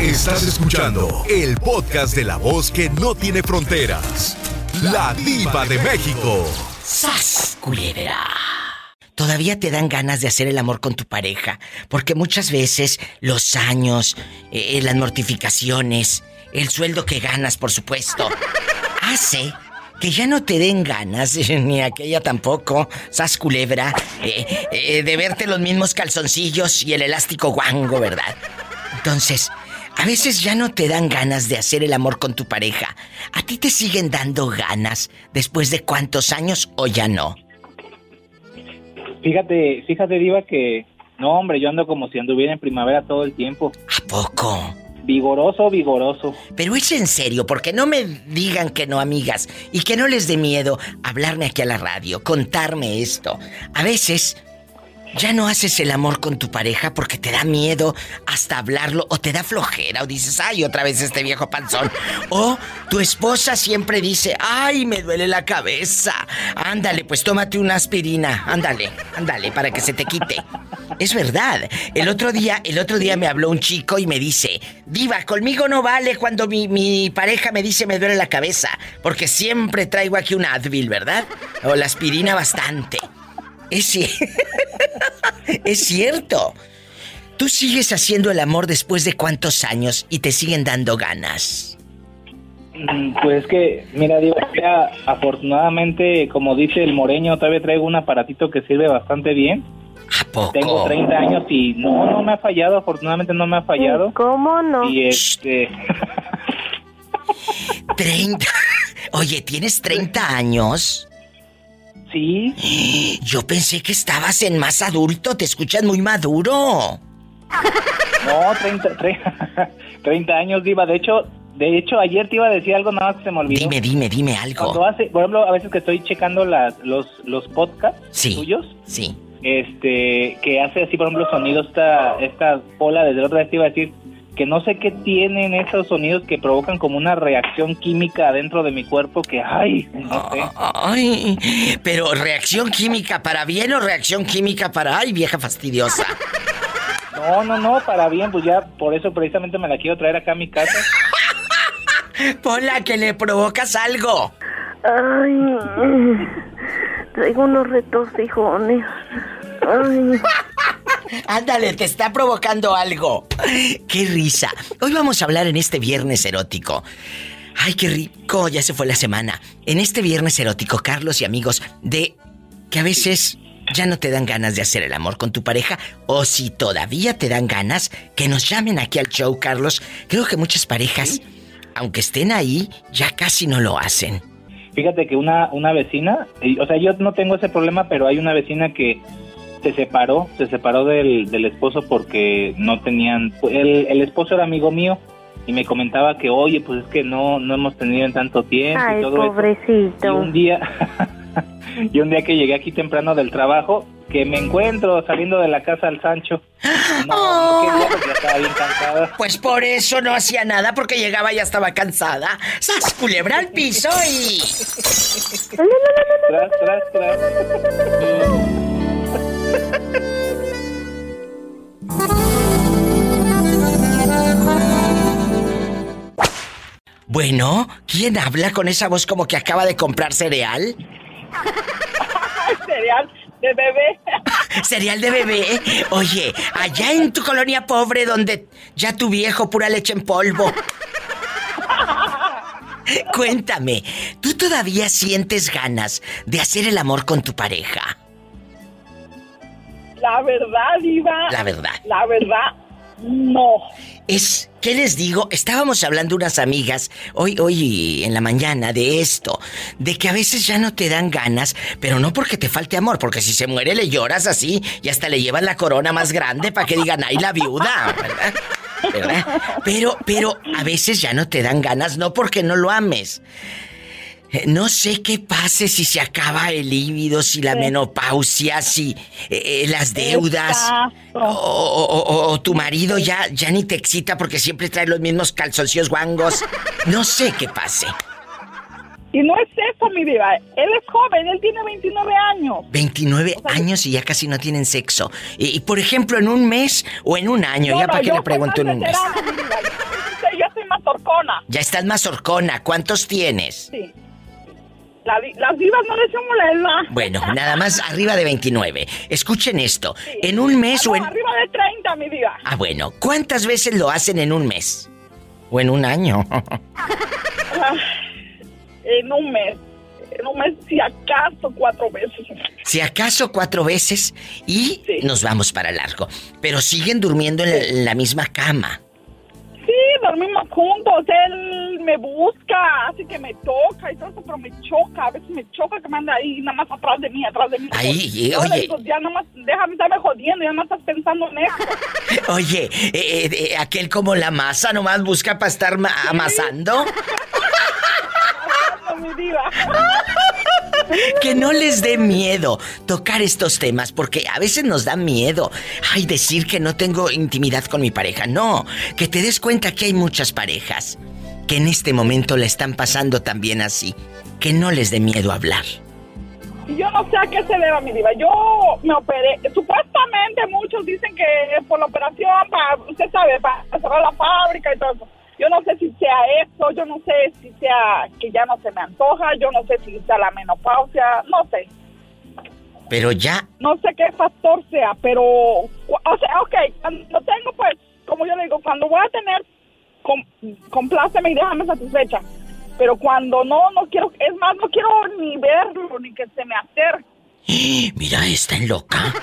Estás escuchando el podcast de la voz que no tiene fronteras. La diva de México. ¡Sas, culebra! Todavía te dan ganas de hacer el amor con tu pareja, porque muchas veces los años, eh, las mortificaciones, el sueldo que ganas, por supuesto, hace que ya no te den ganas, ni aquella tampoco, sas culebra, eh, eh, de verte los mismos calzoncillos y el elástico guango, ¿verdad? Entonces, a veces ya no te dan ganas de hacer el amor con tu pareja. ¿A ti te siguen dando ganas después de cuántos años o ya no? Fíjate, fíjate, Diva, que no, hombre, yo ando como si anduviera en primavera todo el tiempo. ¿A poco? Vigoroso, vigoroso. Pero es en serio, porque no me digan que no, amigas, y que no les dé miedo hablarme aquí a la radio, contarme esto. A veces ya no haces el amor con tu pareja porque te da miedo hasta hablarlo o te da flojera o dices, ay, otra vez este viejo panzón. O tu esposa siempre dice, ay, me duele la cabeza. Ándale, pues tómate una aspirina. Ándale, ándale, para que se te quite. Es verdad. El otro día, el otro día me habló un chico y me dice, Diva, conmigo no vale cuando mi, mi pareja me dice me duele la cabeza. Porque siempre traigo aquí un Advil, ¿verdad? O la aspirina bastante. Es, es cierto. Tú sigues haciendo el amor después de cuántos años y te siguen dando ganas. Mm, Pues que, mira, digo, ya, afortunadamente, como dice el moreño, todavía traigo un aparatito que sirve bastante bien. ¿A poco? Tengo 30 años y no, no me ha fallado, afortunadamente no me ha fallado. ¿Cómo no? Y este... 30. Oye, ¿tienes 30 años? Sí. Yo pensé que estabas en más adulto, te escuchas muy maduro. No, 30, 30, 30 años, Diva. De hecho, de hecho, ayer te iba a decir algo, nada más que se me olvidó. Dime, dime, dime algo. Cuando hace, por ejemplo, a veces que estoy checando las, los, los podcasts Sí. tuyos, Sí. este, que hace así, por ejemplo, sonidos esta, esta Pola, desde la otra vez te iba a decir que no sé qué tienen esos sonidos que provocan como una reacción química dentro de mi cuerpo que, ay, no sé. Ay, pero reacción química para bien o reacción química para ay, vieja fastidiosa. No, no, no, para bien, pues ya por eso precisamente me la quiero traer acá a mi casa. Pola, que le provocas algo. Ay, traigo unos retorcijones. Ay, Ándale, te está provocando algo. Qué risa. Hoy vamos a hablar en este viernes erótico. Ay, qué rico, ya se fue la semana. En este viernes erótico, Carlos y amigos, de que a veces ya no te dan ganas de hacer el amor con tu pareja o si todavía te dan ganas, que nos llamen aquí al show, Carlos. Creo que muchas parejas, aunque estén ahí, ya casi no lo hacen. Fíjate que una, una vecina, o sea, yo no tengo ese problema, pero hay una vecina que se separó, se separó del, del esposo porque no tenían, el, el esposo era amigo mío y me comentaba que, oye, pues es que no, no hemos tenido en tanto tiempo y ay, todo eso. Y pobrecito. un día, y un día que llegué aquí temprano del trabajo, que me encuentro saliendo de la casa al Sancho. No, no quería porque ya estaba bien cansada. Pues por eso no hacía nada, porque llegaba y ya estaba cansada. ¡Sas, culebra al piso y... Tras, tras, tras. Bueno, ¿quién habla con esa voz como que acaba de comprar cereal? cereal de bebé. ¿Cereal de bebé? Oye, allá en tu colonia pobre donde ya tu viejo pura leche en polvo. Cuéntame, ¿tú todavía sientes ganas de hacer el amor con tu pareja? La verdad, Diva. La verdad. La verdad, no. Es, ¿qué les digo? Estábamos hablando unas amigas hoy, hoy en la mañana de esto, de que a veces ya no te dan ganas, pero no porque te falte amor, porque si se muere le lloras así y hasta le llevan la corona más grande para que digan, ay, la viuda, ¿verdad? ¿verdad? Pero, pero a veces ya no te dan ganas, no porque no lo ames. Eh, No sé qué pase si se acaba el líbido, si la menopausia, si eh, eh, las deudas. O, o- o- o tu marido ya, ya ni te excita porque siempre trae los mismos calzoncillos guangos. No sé qué pase. Y no es eso, mi Diva. Él es joven, él tiene 29 años. 29 años y ya casi no tienen sexo. Y, y, por ejemplo, en un mes o en un año, No, ya no, para qué yo le pregunto en soy un mes. ya estoy más torcona. Ya estás más horcona. ¿Cuántos tienes? Sí. La las divas no decimos la edad. Bueno, nada más arriba de 29. Escuchen esto. En un mes Ah, o en... arriba de 30, mi diva. Ah, bueno. ¿Cuántas veces lo hacen en un mes? ¿O en un año? Ah, en un mes. En un mes, si acaso, cuatro veces. Si acaso cuatro veces y Sí. nos vamos para largo. Pero siguen durmiendo en la misma cama. Dormimos juntos. Él me busca, así que me toca y todo eso, pero me choca. A veces me choca que me anda ahí nada más atrás de mí, atrás de mí. Ahí, eh, Yo le oye. digo, ya nada más, déjame estarme jodiendo, ya no estás pensando en eso. Oye, eh, eh, eh, aquel como la masa nomás busca para estar ma- amasando. No, mi diva. Que no les dé miedo tocar estos temas, porque a veces nos da miedo. Ay, decir que no tengo intimidad con mi pareja. No, que te des cuenta que hay muchas parejas que en este momento la están pasando también así. Que no les dé miedo hablar. Yo no sé a qué se deba, mi diva. Yo me operé. Supuestamente muchos dicen que es por la operación, para, usted sabe, para cerrar la fábrica y todo eso. Yo no sé si sea eso, yo no sé si sea que ya no se me antoja, yo no sé si sea la menopausia, no sé. Pero ya, No sé qué factor sea, pero, o sea, ok, cuando tengo, pues, como yo le digo, cuando voy a tener, com, compláceme y déjame satisfecha. Pero cuando no, no quiero, es más, no quiero ni verlo, ni que se me acerque. mira, está en loca.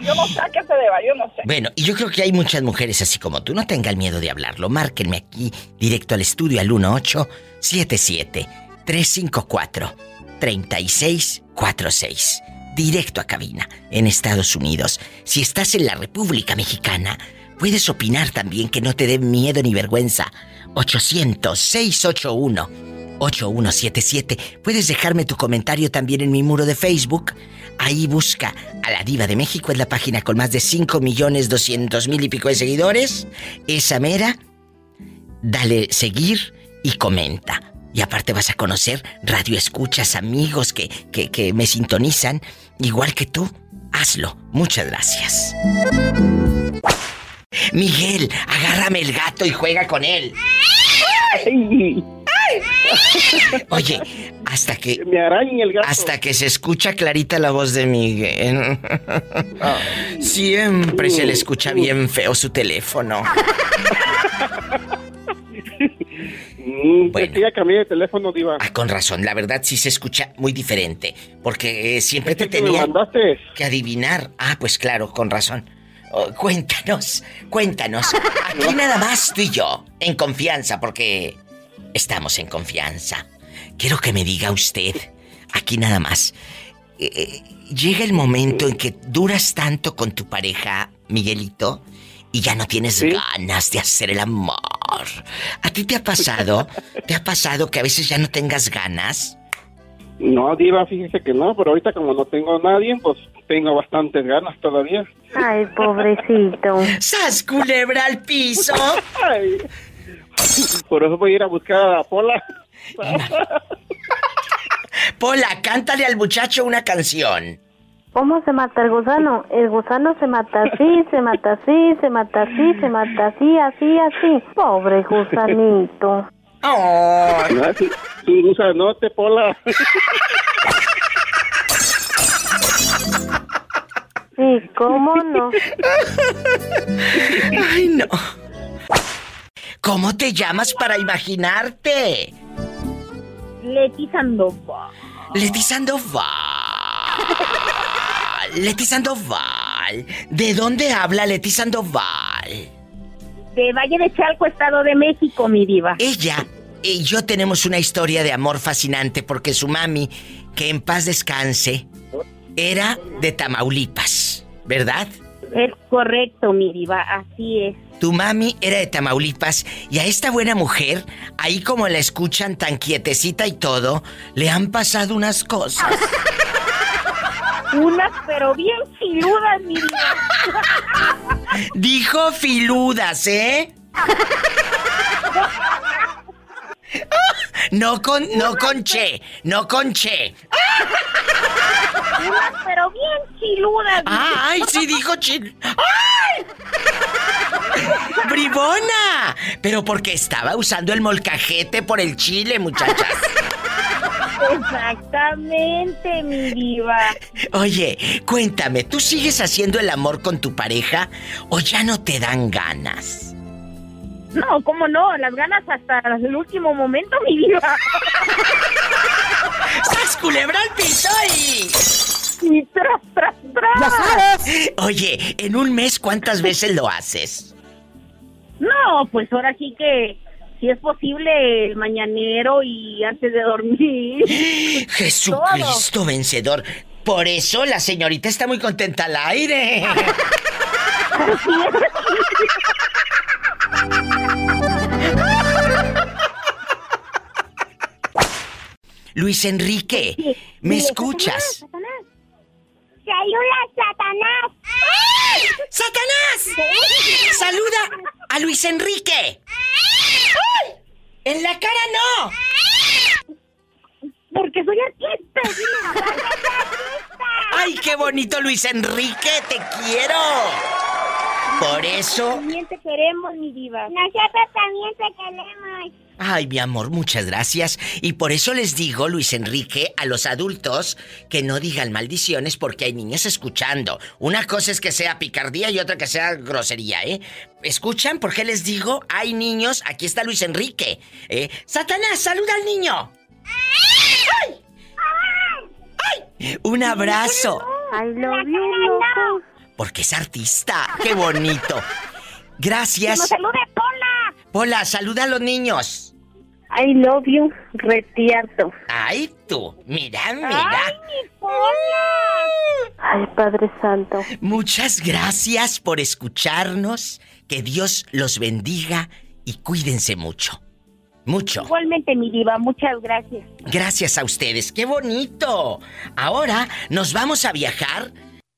Yo no sé a qué se deba, yo no sé. Bueno, y yo creo que hay muchas mujeres así como tú. No tengan miedo de hablarlo. Márquenme aquí, directo al estudio al 1877-354-3646. Directo a cabina, en Estados Unidos. Si estás en la República Mexicana, puedes opinar también que no te dé miedo ni vergüenza. 800-681-8177. Puedes dejarme tu comentario también en mi muro de Facebook. Ahí busca a la Diva de México, es la página con más de 5 millones 200 mil y pico de seguidores. Esa mera, dale seguir y comenta. Y aparte vas a conocer radio escuchas, amigos que, que, que me sintonizan, igual que tú. Hazlo. Muchas gracias. Miguel, agárrame el gato y juega con él. Oye, hasta que Me araña el gato. hasta que se escucha clarita la voz de Miguel. Siempre se le escucha bien feo su teléfono. Mm, Bueno. Que ya cambié de teléfono, Diva. Ah, con razón, la verdad sí se escucha muy diferente. Porque eh, siempre te ¿Qué me tenía que adivinar. Ah, pues claro, con razón. Oh, cuéntanos, cuéntanos. Aquí nada más tú y yo, en confianza, porque estamos en confianza. Quiero que me diga usted, aquí nada más. eh, eh, llega el momento en que duras tanto con tu pareja, Miguelito, y ya no tienes Sí. ganas de hacer el amor. ¿A ti te ha pasado? ¿Te ha pasado que a veces ya no tengas ganas? No, Diva, fíjese que no, pero ahorita como no tengo a nadie, pues tengo bastantes ganas todavía. Ay, pobrecito. ¡Sas, culebra al piso! Ay. Por eso voy a ir a buscar a la Pola. Pola, cántale al muchacho una canción. ¿Cómo se mata el gusano? El gusano se mata así, se mata así, se mata así, se mata así, así, así. Pobre gusanito. Oh, No, sí, sí, gusanote, Pola. Sí, ¿cómo no? ay, no. ¿Cómo te llamas para imaginarte? Leti Sandoval. Leti Sandoval. Leti Sandoval. ¿De dónde habla Leti Sandoval? De Valle de Chalco, Estado de México, mi diva. Ella y yo tenemos una historia de amor fascinante porque su mami, que en paz descanse, era de Tamaulipas, ¿verdad? Es correcto, mi diva, así es. Tu mami era de Tamaulipas y a esta buena mujer, ahí como la escuchan tan quietecita y todo, le han pasado unas cosas. Unas, pero bien filudas, mi. Dijo filudas, ¿eh? No con, no con che, no con che. Unas, pero bien filudas. mi Ay, sí dijo chil. ¡Ay! bribona! Pero porque estaba usando el molcajete por el chile, muchachas. Exactamente, mi diva. Oye, cuéntame, ¿tú sigues haciendo el amor con tu pareja o ya no te dan ganas? No, ¿cómo no? Las ganas hasta el último momento, mi diva. ¡Sas culebra al piso y... tras, tras, tras! Oye, en un mes, ¿cuántas veces lo haces? No, pues ahora sí que si es posible el mañanero y antes de dormir. Jesucristo vencedor. Por eso la señorita está muy contenta al aire. Luis Enrique, ¿me escuchas? ¡Saluda, Satanás! ¡Satanás! ¡Saluda a Luis Enrique! ¡En la cara no! Porque soy artista. ¡Ay, qué bonito Luis Enrique! ¡Te quiero! Por eso... También te queremos, mi diva. Nosotros también te queremos. Ay, mi amor, muchas gracias. Y por eso les digo, Luis Enrique, a los adultos que no digan maldiciones porque hay niños escuchando. Una cosa es que sea picardía y otra que sea grosería, ¿eh? ¿Escuchan por qué les digo? Hay niños, aquí está Luis Enrique. ¿eh? Satanás, saluda al niño. ¡Ay! ¡Ay! Un abrazo. You, Porque es artista. ¡Qué bonito! Gracias. ¡Que nos salude Pola! Pola, saluda a los niños. I love you, retierto. Ay, tú, mira, mira. ¡Ay, mi Pola! Ay, Padre Santo. Muchas gracias por escucharnos. Que Dios los bendiga y cuídense mucho. Mucho. Igualmente, mi diva, muchas gracias. Gracias a ustedes, qué bonito. Ahora nos vamos a viajar.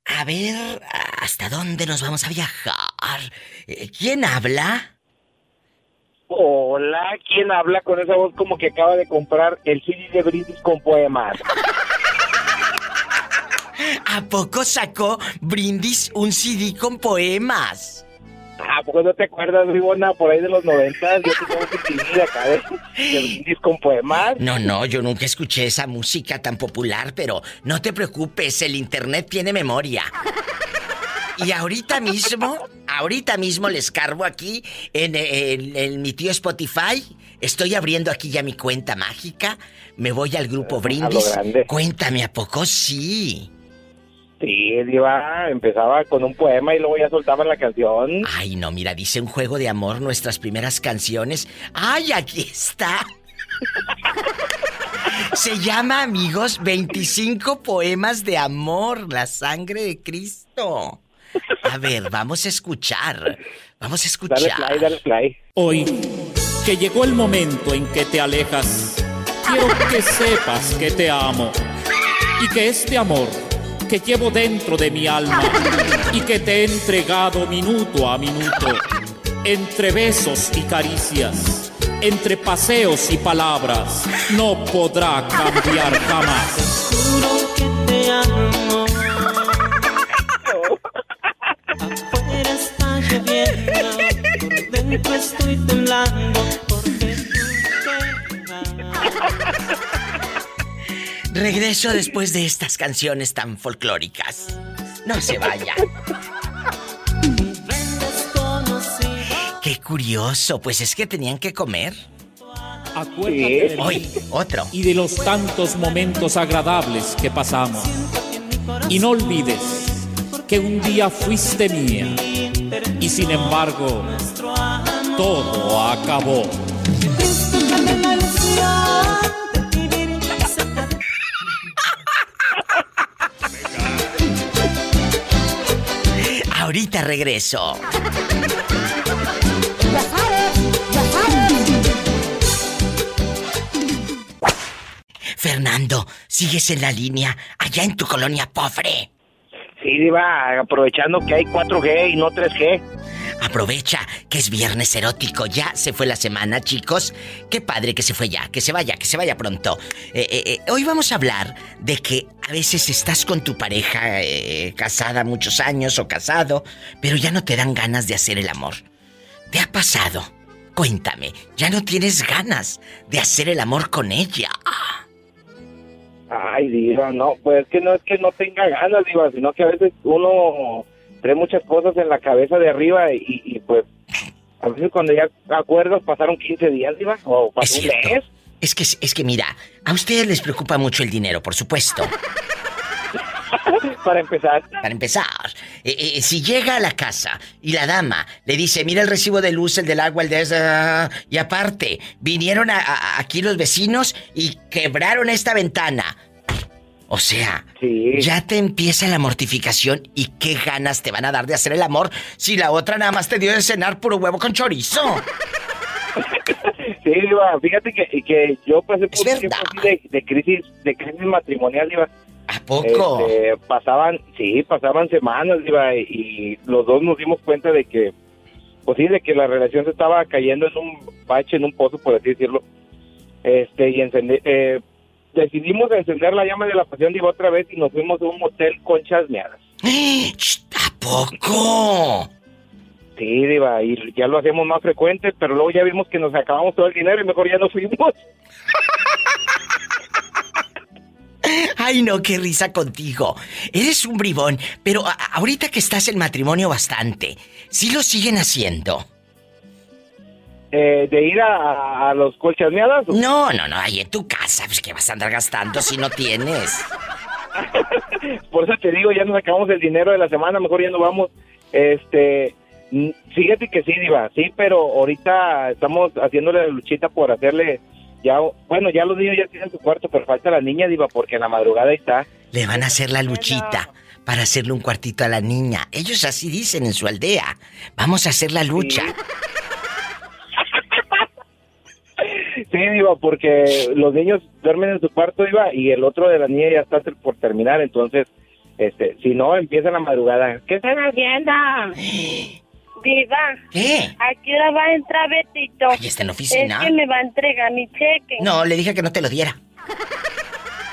A ver, ¿hasta dónde nos vamos a viajar? Eh, ¿Quién habla? Hola, ¿quién habla con esa voz como que acaba de comprar el CD de Brindis con poemas? ¿A poco sacó Brindis un CD con poemas? ¿A poco no te acuerdas, Ribona, por ahí de los noventas? Yo tengo un CD acá de Brindis con poemas. No, no, yo nunca escuché esa música tan popular, pero no te preocupes, el internet tiene memoria. Y ahorita mismo, ahorita mismo les cargo aquí en, en- en mi tío Spotify. Estoy abriendo aquí ya mi cuenta mágica. Me voy al grupo Brindis. Cuéntame, ¿a poco sí? Sí, Diva, empezaba con un poema y luego ya soltaba la canción. Ay, no, mira, dice un juego de amor, nuestras primeras canciones. ¡Ay, aquí está! Se llama, amigos, 25 poemas de amor, la sangre de Cristo. A ver, vamos a escuchar. Vamos a escuchar. Dale play, dale play. Hoy, que llegó el momento en que te alejas, quiero que sepas que te amo y que este amor que llevo dentro de mi alma y que te he entregado minuto a minuto, entre besos y caricias, entre paseos y palabras, no podrá cambiar jamás. Juro que te amo. Por dentro estoy temblando porque tú te vas. Regreso después de estas canciones tan folclóricas. No se vaya. Desconocido. Qué curioso, pues es que tenían que comer. Acuérdate de Hoy, otro. y de los tantos momentos agradables que pasamos. Y no olvides que un día fuiste mía y sin embargo todo acabó. Ahorita regreso. Fernando, sigues en la línea allá en tu colonia pobre. Sí, Diva, aprovechando que hay 4G y no 3G. Aprovecha que es viernes erótico. Ya se fue la semana, chicos. Qué padre que se fue ya. Que se vaya, que se vaya pronto. Eh, eh, eh, hoy vamos a hablar de que a veces estás con tu pareja casada muchos años o casado, pero ya no te dan ganas de hacer el amor. ¿Te ha pasado? Cuéntame, ya no tienes ganas de hacer el amor con ella. Ay, Diva, no, pues es que no es que no tenga ganas, Diva, sino que a veces uno trae muchas cosas en la cabeza de arriba y, y, pues a veces cuando ya acuerdas pasaron 15 días, Diva, o pasó un mes. Es que, es que mira, a ustedes les preocupa mucho el dinero, por supuesto. Para empezar. Para empezar, eh, eh, si llega a la casa y la dama le dice, mira el recibo de luz, el del agua, el de esa... Y aparte, vinieron a- a- aquí los vecinos y quebraron esta ventana. O sea, ya te empieza la mortificación y qué ganas te van a dar de hacer el amor si la otra nada más te dio de cenar puro huevo con chorizo. Sí, Diva, fíjate que, que yo pasé por un tiempo de, de crisis, de crisis matrimonial, Diva. ¿A poco? Este, pasaban, sí, pasaban semanas, Diva, y, los dos nos dimos cuenta de que, pues sí, de que la relación se estaba cayendo en un bache, en un pozo, por así decirlo. Este, y encende- eh, decidimos encender la llama de la pasión, Diva, otra vez, y nos fuimos a un motel conchas meadas. ¿A poco? Sí, Diva, y ya lo hacemos más frecuente, pero luego ya vimos que nos acabamos todo el dinero y mejor ya no fuimos. Ay, no, qué risa contigo. Eres un bribón, pero ahorita que estás en matrimonio bastante, ¿sí lo siguen haciendo? Eh, ¿De ir a, a los meadas? No, no, no, ahí en tu casa, pues que vas a andar gastando si no tienes. Por eso te digo, ya nos acabamos el dinero de la semana, mejor ya no vamos. Este, fíjate que sí, Diva, sí, pero ahorita estamos haciéndole la luchita por hacerle, ya, bueno, ya los niños ya tienen su cuarto, pero falta la niña, Diva, porque en la madrugada está. Le van a hacer la luchita para hacerle un cuartito a la niña. Ellos así dicen en su aldea. Vamos a hacer la lucha. Sí, Diva, porque los niños duermen en su cuarto, Diva, y el otro de la niña ya está por terminar, entonces, este, si no, empieza la madrugada. ¿Qué están haciendo? Diva. ¿Qué? ¿A qué hora va a entrar Betito? Ay, está en la oficina. Es que me va a entregar mi cheque. No, le dije que no te lo diera.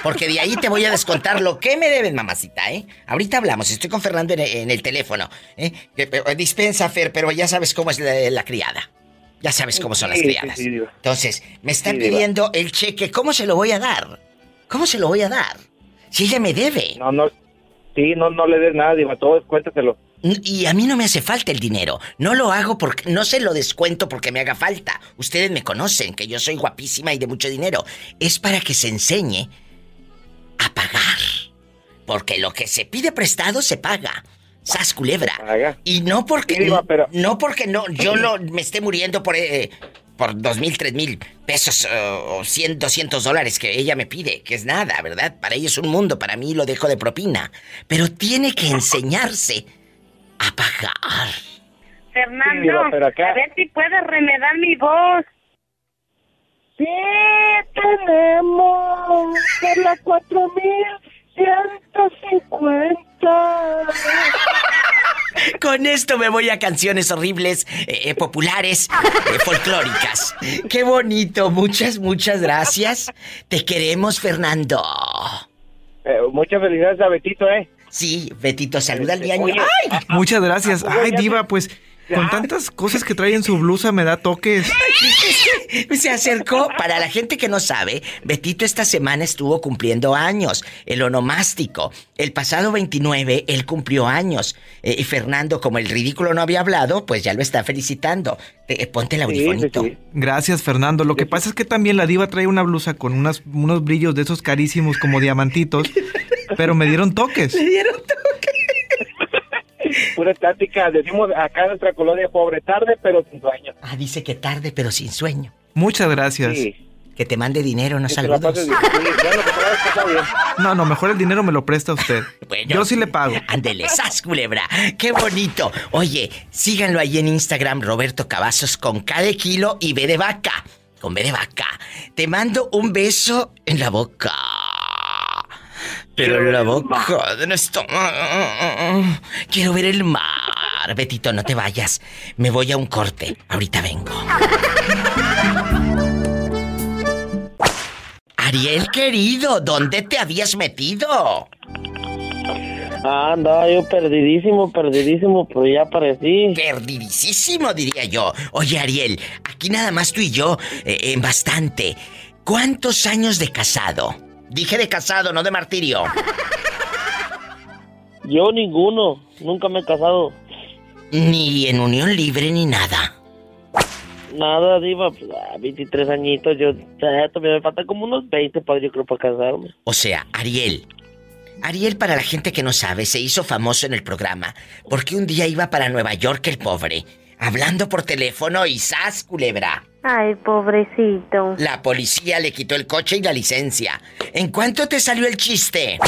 Porque de ahí te voy a descontar lo que me deben, mamacita, ¿eh? Ahorita hablamos, estoy con Fernando en, en el teléfono. ¿eh? Que- eh, Dispensa, Fer, pero ya sabes cómo es la, la criada. Ya sabes cómo son las Sí, sí, criadas. sí. Entonces, me están pidiendo el cheque. ¿Cómo se lo voy a dar? ¿Cómo se lo voy a dar? Si ella me debe. No, no, sí, no, no le des nada, Diva, todo es cuéntaselo. Y a mí no me hace falta el dinero. No lo hago porque no se lo descuento porque me haga falta. Ustedes me conocen que yo soy guapísima y de mucho dinero. Es para que se enseñe a pagar. Porque lo que se pide prestado se paga. Sas culebra. Y no porque no porque no yo no me esté muriendo por eh, por dos mil, tres mil pesos o cien, doscientos dólares que ella me pide, que es nada, ¿verdad? Para ella es un mundo, para mí lo dejo de propina. Pero tiene que enseñarse a pagar. Fernando, Sí, acá- a ver si puedes remedar mi voz. Sí, tenemos por la 4150. Con esto me voy a canciones horribles, eh, eh, populares, eh, folclóricas. Qué bonito, muchas, muchas gracias. Te queremos, Fernando. Eh, muchas felicidades a Betito, ¿eh? Sí, Betito, saluda al niño. Oye, ¡Ay! Muchas gracias. Ay, Diva, pues con tantas cosas que trae en su blusa me da toques. Se acercó, para la gente que no sabe, Betito esta semana estuvo cumpliendo años, el onomástico. El pasado 29 él cumplió años. Eh, y Fernando, como el ridículo no había hablado, pues ya lo está felicitando. Eh, ponte el audifonito. Gracias, Fernando. Lo que pasa es que también la diva trae una blusa con unas, unos brillos de esos carísimos como diamantitos, pero me dieron toques. Pura estática, decimos acá en nuestra colonia pobre, tarde pero sin sueño. Ah, dice que tarde, pero sin sueño. Muchas gracias. Que te mande dinero, no Que saludos. Sí, bueno. No, no, mejor el dinero me lo presta usted. Yo sí le pago. Ándele, sas culebra. Qué bonito. Oye, síganlo ahí en Instagram, Roberto Cavazos, con cada kilo y B de vaca. Con B de vaca. Te mando un beso en la boca. Pero en la boca de nuestro... Quiero ver el mar. Betito, no te vayas. Me voy a un corte. Ahorita vengo. Ariel, querido, ¿dónde te habías metido? Ah, andaba yo perdidísimo, perdidísimo, pero ya aparecí. Perdidísimo, diría yo. Oye, Ariel, aquí nada más tú y yo, eh, en bastante. ¿Cuántos años de casado? Dije de casado, no de martirio. Yo ninguno, nunca me he casado. Ni en unión libre ni nada. Nada, diva, pues, ah, 23 añitos, yo eh, todavía me falta como unos 20 para yo creo para casarme. O sea, Ariel. Ariel, para la gente que no sabe, se hizo famoso en el programa porque un día iba para Nueva York el pobre, hablando por teléfono y ¡zas, culebra! Ay, pobrecito. La policía le quitó el coche y la licencia. ¿En cuánto te salió el chiste?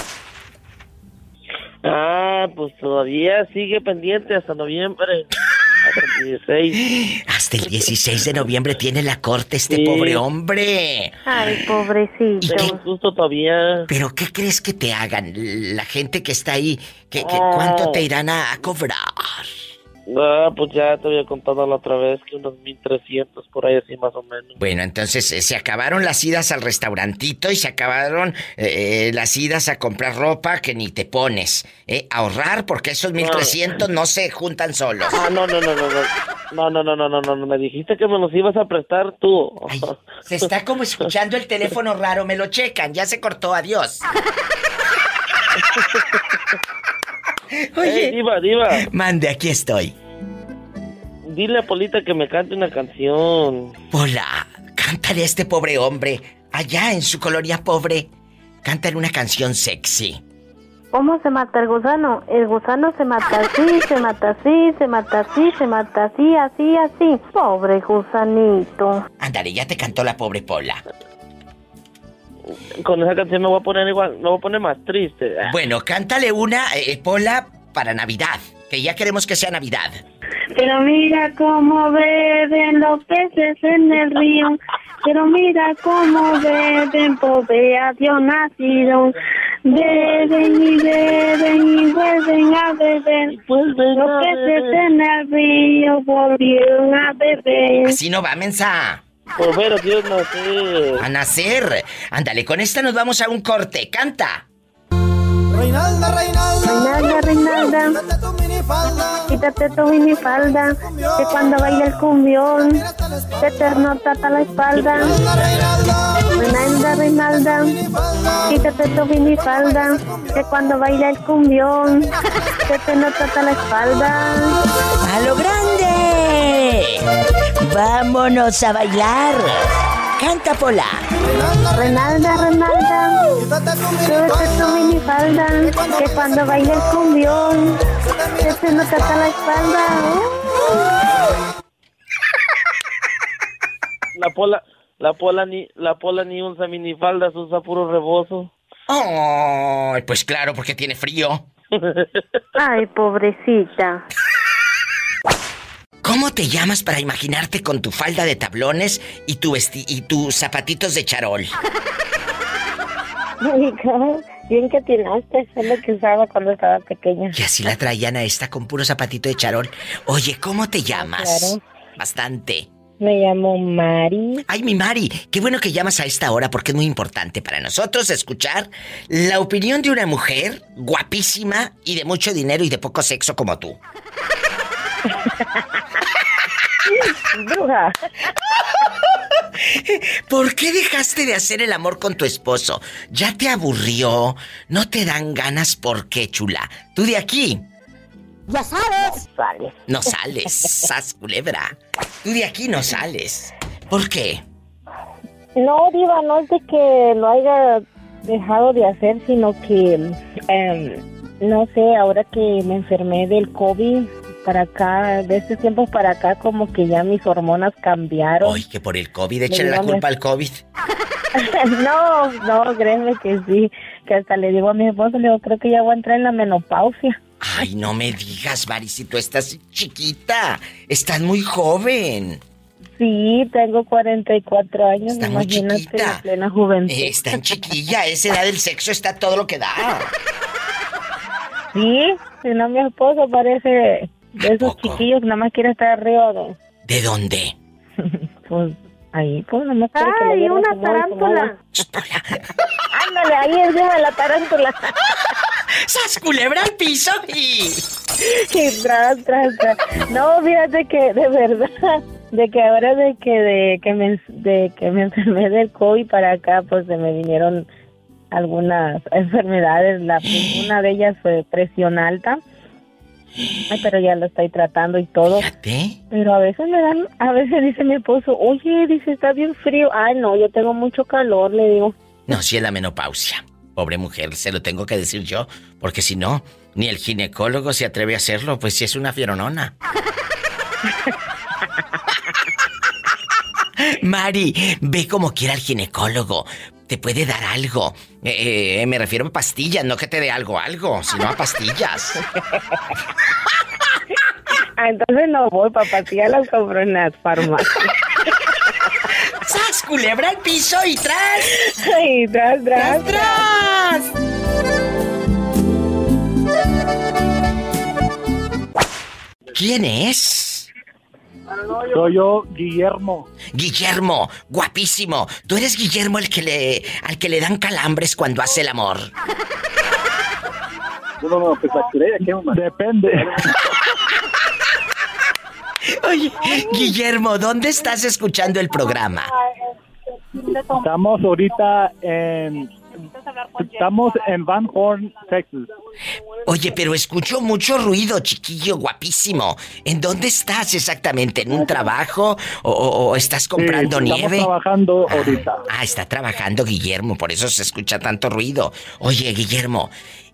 Ah, pues todavía sigue pendiente hasta noviembre. Hasta el 16. Hasta el 16 de noviembre tiene la corte este Sí. pobre hombre. Ay, pobrecito. Un susto todavía. ¿Pero qué crees que te hagan? La gente que está ahí, ¿qué, qué- Ah. ¿cuánto te irán a, a cobrar? Ah, pues ya te había contado la otra vez que unos 1300 por ahí así más o menos. Bueno, entonces eh, se acabaron las idas al restaurantito y se acabaron eh, eh, las idas a comprar ropa que ni te pones. ¿eh? Ahorrar porque esos 1300 no se juntan solos. Ah, no, no, no, no, no. No, no, no, no, no, no, no. Me dijiste que me los ibas a prestar tú. Se está como escuchando el teléfono raro, me lo checan, ya se cortó, adiós. Oye. diva, diva. Mande, aquí estoy. Dile a Polita que me cante una canción. Hola, cántale a este pobre hombre, allá en su colonia pobre. Cántale una canción sexy. ¿Cómo se mata el gusano? El gusano se mata así, se mata así, se mata así, se mata así, así, así. Pobre gusanito. Ándale, ya te cantó la pobre Pola. Con esa canción me voy a poner igual, me voy a poner más triste. Bueno, cántale una, eh, Pola, para Navidad, que ya queremos que sea Navidad. Pero mira cómo beben los peces en el río. Pero mira cómo beben, pobre a Dios nacido. Beben y beben y vuelven a beber. los peces en el río volvieron a beber. Así no va, mensa. A Dios nacer. A nacer. Ándale, con esta nos vamos a un corte. Canta. Reinalda, Reinalda. Reinalda, Reinalda, quítate tu minifalda, que cuando baila el cumbión, se te nota hasta la espalda. Reinalda, Reinalda, quítate tu minifalda, que cuando baila el cumbión, se te nota hasta la espalda. ¡A lo grande! ¡Vámonos a bailar! ¡Canta, Pola! Renalda, Renalda, súbete tu minifalda, que cuando baila el cumbión, se te nota hasta la espalda. La pola, la pola ni, la pola ni usa minifaldas, usa puro rebozo. ¡Ay! pues claro, porque tiene frío. Ay, pobrecita. ¿Cómo te llamas para imaginarte con tu falda de tablones y tu vesti y tus zapatitos de charol? Bien que atinaste, es lo que usaba cuando estaba pequeña. Y así la traían a esta con puro zapatito de charol. Oye, ¿cómo te llamas? Claro. Bastante. Me llamo Mari. Ay, mi Mari, qué bueno que llamas a esta hora porque es muy importante para nosotros escuchar la opinión de una mujer guapísima y de mucho dinero y de poco sexo como tú. Bruja. ¿Por qué dejaste de hacer el amor con tu esposo? ¿Ya te aburrió? ¿No te dan ganas? ¿Por qué, chula? Tú de aquí Ya sabes. Sale. no sales, sas culebra. Tú de aquí no sales. ¿Por qué? No, Diva, no es de que lo haya dejado de hacer, sino que, em, no sé, ahora que me enfermé del COVID, para acá, de estos tiempos para acá, como que ya mis hormonas cambiaron. Ay, que por el COVID, échale la culpa al COVID. no, no, créeme que sí, que hasta le digo a mi esposo, le digo, creo que ya voy a entrar en la menopausia. Ay, no me digas, Mari, si tú estás chiquita. Estás muy joven. Sí, tengo 44 años, Está muy imagínate, chiquita. en plena juventud. Eh, Está en chiquilla, esa edad del sexo está todo lo que da. Sí, si no mi esposo parece de esos chiquillos que nada más quiere estar arriba de, ¿De dónde? pues, ahí, pues nada más quiere que le ¡Ay, dieran una tarántula! Ándale, ahí encima de la tarántula. ¡Sas, culebra al piso y... Y tras, tras, tras. No, fíjate que de verdad, de que ahora de que de que me de que me enfermé del COVID para acá, pues se me vinieron algunas enfermedades. La una de ellas fue presión alta. Ay, pero ya lo estoy tratando y todo. Pero a veces me dan, a veces dice mi esposo, oye, dice, está bien frío. Ay, no, yo tengo mucho calor, le digo. No, si es la menopausia. Pobre mujer, se lo tengo que decir yo, porque si no, ni el ginecólogo se atreve a hacerlo, pues si es una fieronona. Mari, ve como quiera al ginecólogo. Te puede dar algo. Eh, eh, me refiero a pastillas, no que te dé algo, algo, sino a pastillas. Ah, entonces no voy, papá, ya las compro en las farmacias. ¡Sas, culebra al piso y tras! ¡Y tras, tras, tras! ¿Quién es? Soy yo, Guillermo. Guillermo, guapísimo. Tú eres Guillermo el que le al que le dan calambres cuando hace el amor. No, no, no, pues ¿qué Depende. Oye, Guillermo, ¿dónde estás escuchando el programa? Estamos ahorita en estamos en Van Horn, Texas. Oye, pero escucho mucho ruido, chiquillo, guapísimo. ¿En dónde estás exactamente? ¿En un trabajo? ¿O, estás comprando Sí, estamos nieve? trabajando ahorita. Ah, está trabajando Guillermo, por eso se escucha tanto ruido. Oye, Guillermo,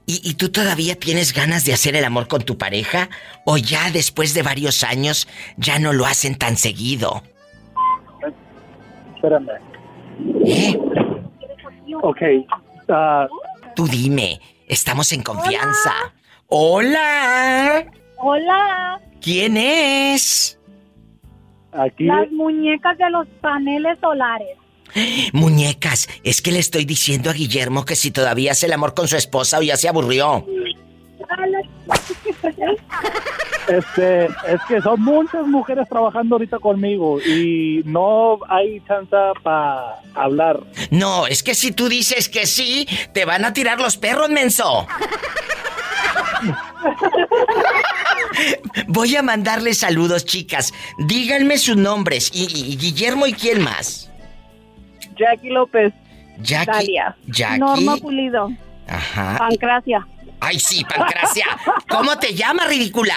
¿y, y tú todavía tienes ganas de hacer el amor con tu pareja? ¿O ya después de varios años ya no lo hacen tan seguido? Espérame. ¿Eh? Ok. Ah, Tú dime, estamos en confianza. Hola. Hola, ¿Quién es? Aquí. las muñecas de los paneles solares. Muñecas, es que le estoy diciendo a Guillermo que si todavía hace el amor con su esposa o ya se aburrió. Este, es que son muchas mujeres trabajando ahorita conmigo y no hay chance para hablar. No, es que si tú dices que sí, te van a tirar los perros, menso. Voy a mandarle saludos, chicas. Díganme sus nombres. Y, Guillermo y quién más. Jackie López. Jackie. Dalia. Jackie. Norma Pulido. Ajá. Pancracia. Ay, sí, Pancracia. ¿Cómo te llamas, ridícula?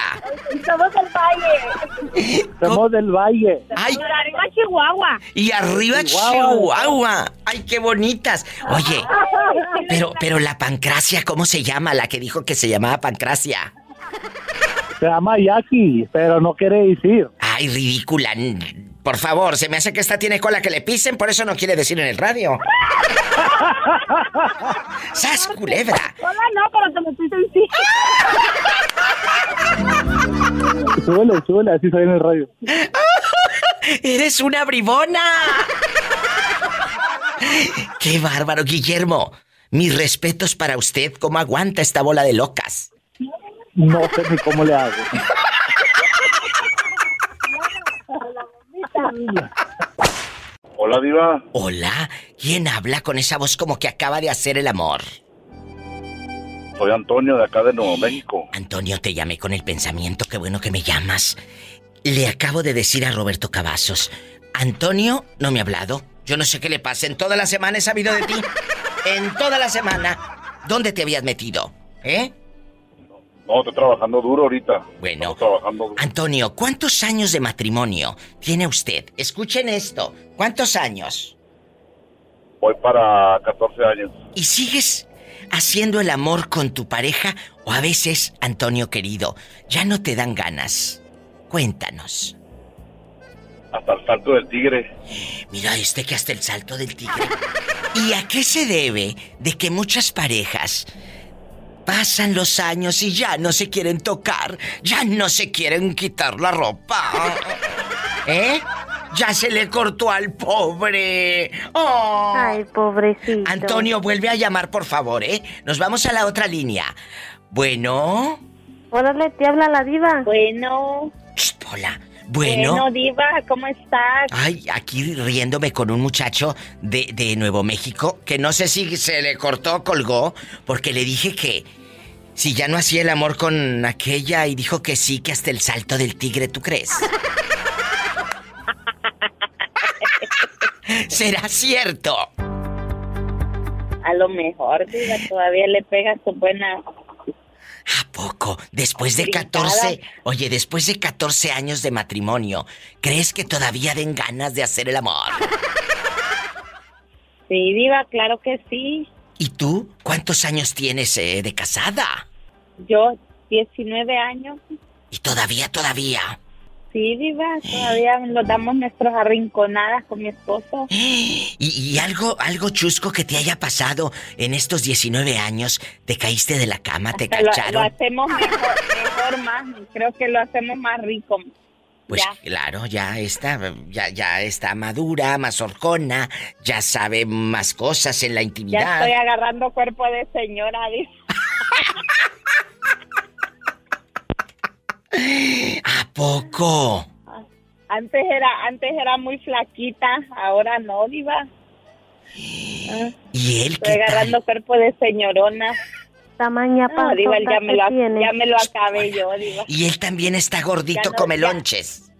Somos del Valle. Somos del Valle. Ay. Por arriba Chihuahua. Y arriba Chihuahua. Ay, qué bonitas. Oye, pero, pero la pancracia, ¿cómo se llama? La que dijo que se llamaba pancracia. Se llama Jackie, pero no quiere decir. Ay, ridícula. Por favor, se me hace que esta tiene cola que le pisen, por eso no quiere decir en el radio. ¡Sas, culebra! Hola, no, pero te metiste en sí. Súbele, súbele, así soy en el radio. ¡Eres una bribona! ¡Qué bárbaro, Guillermo! Mis respetos para usted. ¿Cómo aguanta esta bola de locas? No sé ni cómo le hago. Hola, Diva. Hola, ¿quién habla con esa voz como que acaba de hacer el amor? Soy Antonio de acá de Nuevo México. Antonio, te llamé con el pensamiento, qué bueno que me llamas. Le acabo de decir a Roberto Cavazos, Antonio no me ha hablado. Yo no sé qué le pasa, en toda la semana he sabido de ti. En toda la semana. ¿Dónde te habías metido? ¿Eh? No, estoy trabajando duro ahorita. Bueno. Trabajando duro. Antonio, ¿cuántos años de matrimonio tiene usted? Escuchen esto. ¿Cuántos años? Voy para 14 años. ¿Y sigues haciendo el amor con tu pareja o a veces, Antonio querido, ya no te dan ganas? Cuéntanos. Hasta el salto del tigre. Mira este que hasta el salto del tigre. ¿Y a qué se debe de que muchas parejas pasan los años y ya no se quieren tocar, ya no se quieren quitar la ropa? ¿Eh? Ya se le cortó al pobre. ¡Oh! Ay, pobrecito. Antonio, vuelve a llamar, por favor, ¿eh? Nos vamos a la otra línea. Bueno. Órale, te habla la diva. Bueno. Hola. Bueno. Bueno, diva, ¿cómo estás? Ay, aquí riéndome con un muchacho de, de Nuevo México que no sé si se le cortó o colgó porque le dije que Si ya no hacía el amor con aquella y dijo que sí, que hasta el salto del tigre, ¿tú crees? ¿Será cierto? A lo mejor, diva, todavía le pega su buena... Poco, después de 14, oye, después de 14 años de matrimonio, ¿crees que todavía den ganas de hacer el amor? Sí, diva, claro que sí. ¿Y tú? ¿Cuántos años tienes eh, de casada? Yo, 19 años. ¿Y todavía, todavía? Sí, diva, todavía nos damos nuestras arrinconadas con mi esposo. ¿Y, y algo, algo chusco que te haya pasado en estos 19 años? ¿Te caíste de la cama? ¿Te Hasta lo, cacharon? lo hacemos mejor, mejor más, creo que lo hacemos más rico. Pues Ya. claro, ya está, ya, ya está madura, más horcona, ya sabe más cosas en la Ya intimidad. estoy agarrando cuerpo de señora, diva. ¿A poco? Antes era, antes era muy flaquita, ahora no, diva. Ah, ¿Y él Estoy qué agarrando cuerpo de señorona. Tamaña No, diva, ya me, lo, tiene. ya me lo acabé yo, diva. Y él también está gordito, no, come ya. lonches.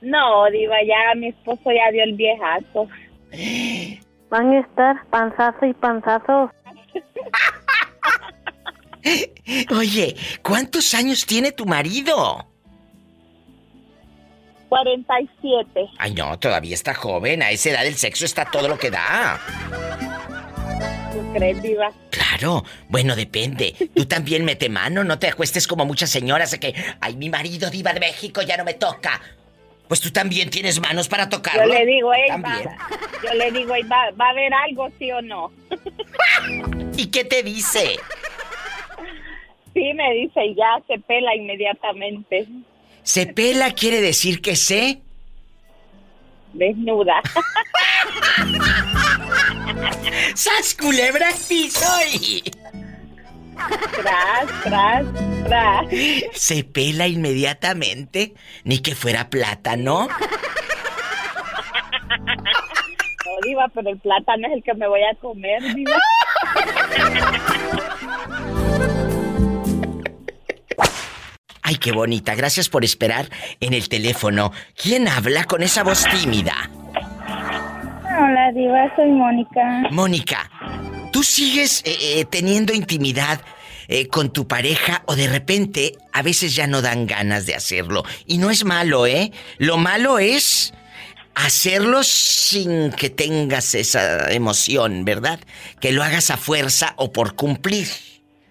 No, diva, ya mi esposo ya dio el viejazo. Van a estar panzazo y panzazo. Oye, ¿cuántos años tiene tu marido? 47. Ay, no, todavía está joven. A esa edad el sexo está todo lo que da. ¿Tú crees, diva? Claro, bueno, depende. Tú también mete mano, no te acuestes como muchas señoras de que, ay, mi marido diva de México ya no me toca. Pues tú también tienes manos para tocarlo. Yo le digo, ey, También. va, yo le digo, ey, va, ¿va a haber algo, sí o no? ¿Y qué te dice? Sí, me dice, y ya se pela inmediatamente. Se pela quiere decir que sé. Desnuda. ¡Sas culebra al piso! y- Tras, tras, tras. Se pela inmediatamente. Ni que fuera plátano. No, diva, pero el plátano es el que me voy a comer, diva. Ay, qué bonita. Gracias por esperar en el teléfono. ¿Quién habla con esa voz tímida? Hola, Diva, soy Mónica. Mónica, ¿tú sigues eh, eh, teniendo intimidad eh, con tu pareja o de repente a veces ya no dan ganas de hacerlo? Y no es malo, ¿eh? Lo malo es hacerlo sin que tengas esa emoción, ¿verdad? Que lo hagas a fuerza o por cumplir.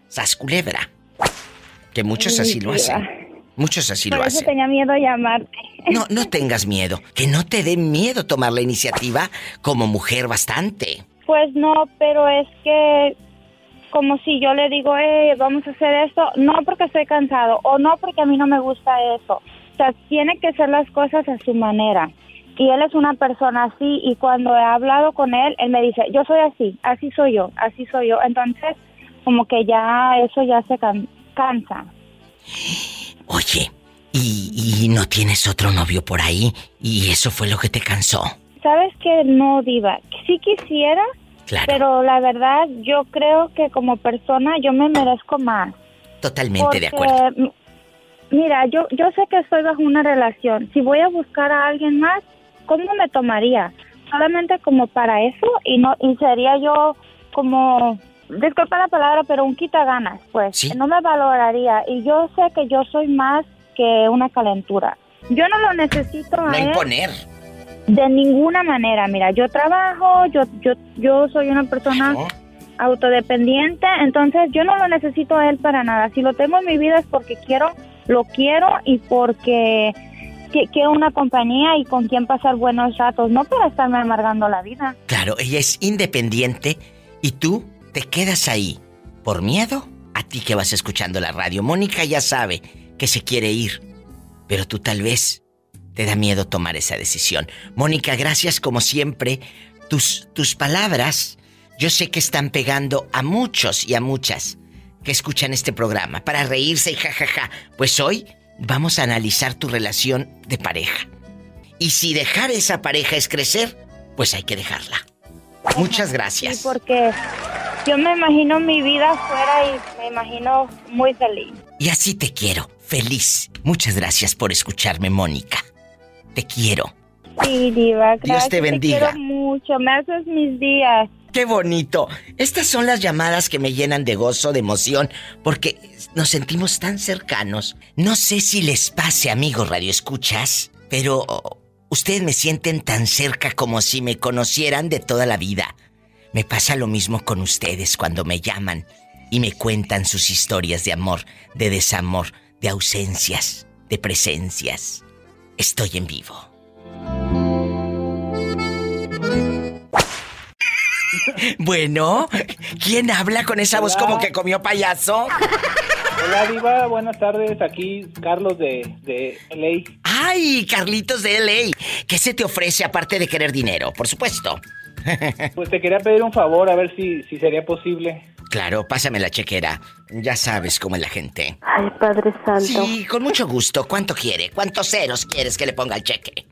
Sas culebra. Que muchos Sí, así lo hacen. Muchos así Por lo eso hacen. tenía miedo llamarte. No, no tengas miedo. Que no te dé miedo tomar la iniciativa como mujer bastante. Pues no, pero es que como si yo le digo, eh, vamos a hacer esto, no porque estoy cansado o no porque a mí no me gusta eso. O sea, tiene que ser las cosas a su manera. Y él es una persona así y cuando he hablado con él, él me dice, yo soy así, así soy yo, así soy yo. Entonces, como que ya eso ya se can- cansa. Oye, ¿y, y no tienes otro novio por ahí? ¿Y eso fue lo que te cansó? ¿Sabes que no, Diva? Sí quisiera, Claro. pero la verdad yo creo que como persona yo me merezco más. Totalmente de acuerdo. Mira, yo, yo sé que estoy bajo una relación. Si voy a buscar a alguien más, ¿cómo me tomaría? Solamente como para eso y no y sería yo como, disculpa la palabra, pero un quita ganas, pues. No me valoraría y yo sé que yo soy más que una calentura. Yo no lo necesito a No él imponer. de ninguna manera. Mira, yo trabajo, yo yo yo soy una persona autodependiente, entonces yo no lo necesito a él para nada. Si lo tengo en mi vida es porque quiero, lo quiero y porque qui- quiero una compañía y con quien pasar buenos ratos, no para estarme amargando la vida. Claro, ella es independiente y tú te quedas ahí. ¿Por miedo? A ti que vas escuchando la radio. Mónica ya sabe que se quiere ir, pero tú tal vez te da miedo tomar esa decisión. Mónica, gracias como siempre. Tus, tus palabras yo sé que están pegando a muchos y a muchas que escuchan este programa para reírse y jajaja. Pues hoy vamos a analizar tu relación de pareja. Y si dejar esa pareja es crecer, pues hay que dejarla. Muchas Sí, gracias. porque Yo me imagino mi vida afuera y me imagino muy feliz. Y así te quiero, feliz. Muchas gracias por escucharme, Mónica. Te quiero. Sí, Diva, gracias. Dios te bendiga. quiero mucho, me haces mis días. ¡Qué bonito! Estas son las llamadas que me llenan de gozo, de emoción, porque nos sentimos tan cercanos. No sé si les pase, amigos radioescuchas, pero ustedes me sienten tan cerca como si me conocieran de toda la vida. Me pasa lo mismo con ustedes cuando me llaman y me cuentan sus historias de amor, de desamor, de ausencias, de presencias. Estoy en vivo. Bueno, ¿quién habla con esa voz como que comió payaso? Hola, Diva. Buenas tardes. Aquí Carlos de, de LA. Ay, Carlitos de LA. ¿Qué se te ofrece aparte de querer dinero? Por supuesto. Pues te quería pedir un favor, a ver si, si sería posible. Claro, pásame la chequera. Ya sabes cómo es la gente. Ay, Padre Santo. Sí, con mucho gusto. ¿Cuánto quiere? ¿Cuántos ceros quieres que le ponga al cheque?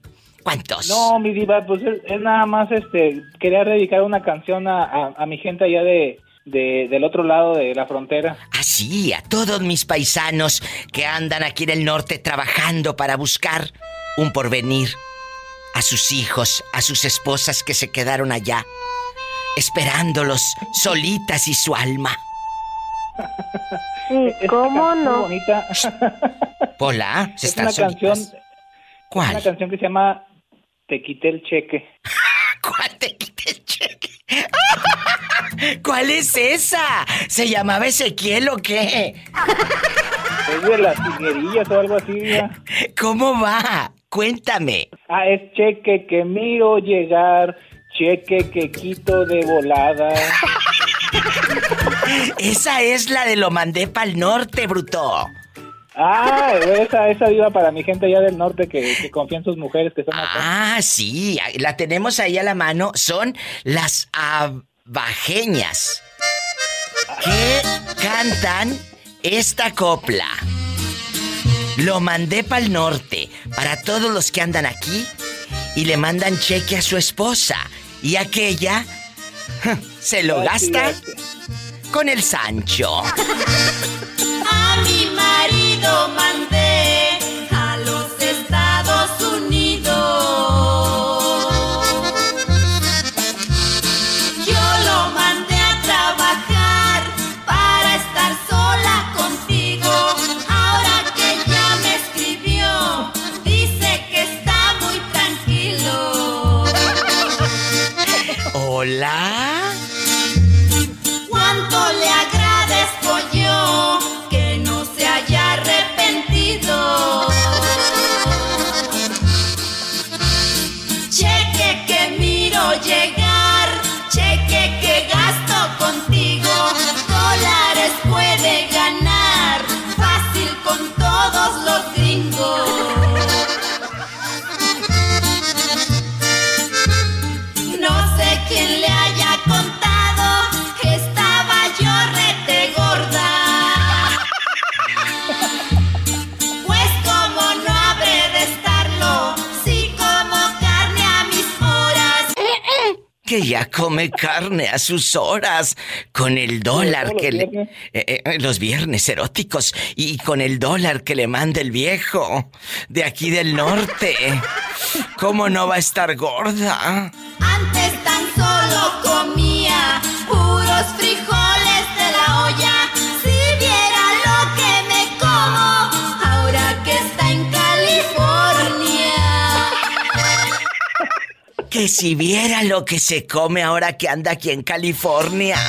¿Cuántos? No, mi diva, pues es, es nada más, este, quería dedicar una canción a, a- a mi gente allá de, de- del otro lado de la frontera. Así, a todos mis paisanos que andan aquí en el norte trabajando para buscar un porvenir. A sus hijos, a sus esposas que se quedaron allá, esperándolos, solitas y su alma. Sí, ¿cómo Muy no? bonita. Hola, se es están una canción, solitas. es una canción que se llama Te quité el cheque. ¿Cuál te quité el cheque? ¿Cuál es esa? ¿Se llamaba Ezequiel o qué? Es de las higuerillas o algo así, diva. ¿Cómo va? Cuéntame. Ah, es cheque que miro llegar, cheque que quito de volada. Esa es la de lo mandé pa'l norte, bruto. Ah, esa, esa diva para mi gente allá del norte que, que confía en sus mujeres que son acá. Ah, sí, la tenemos ahí a la mano. Son las abajeñas que cantan esta copla. Lo mandé pa'l norte para todos los que andan aquí y le mandan cheque a su esposa. Y aquella se lo gasta con el Sancho. A mi marido mandé Que ya come carne a sus horas con el dólar que los le... viernes. eh, eh, los viernes eróticos y con el dólar que le manda el viejo de aquí del norte. ¿Cómo no va a estar gorda? Antes tan solo comía puros frijoles Que si viera lo que se come ahora que anda aquí en California.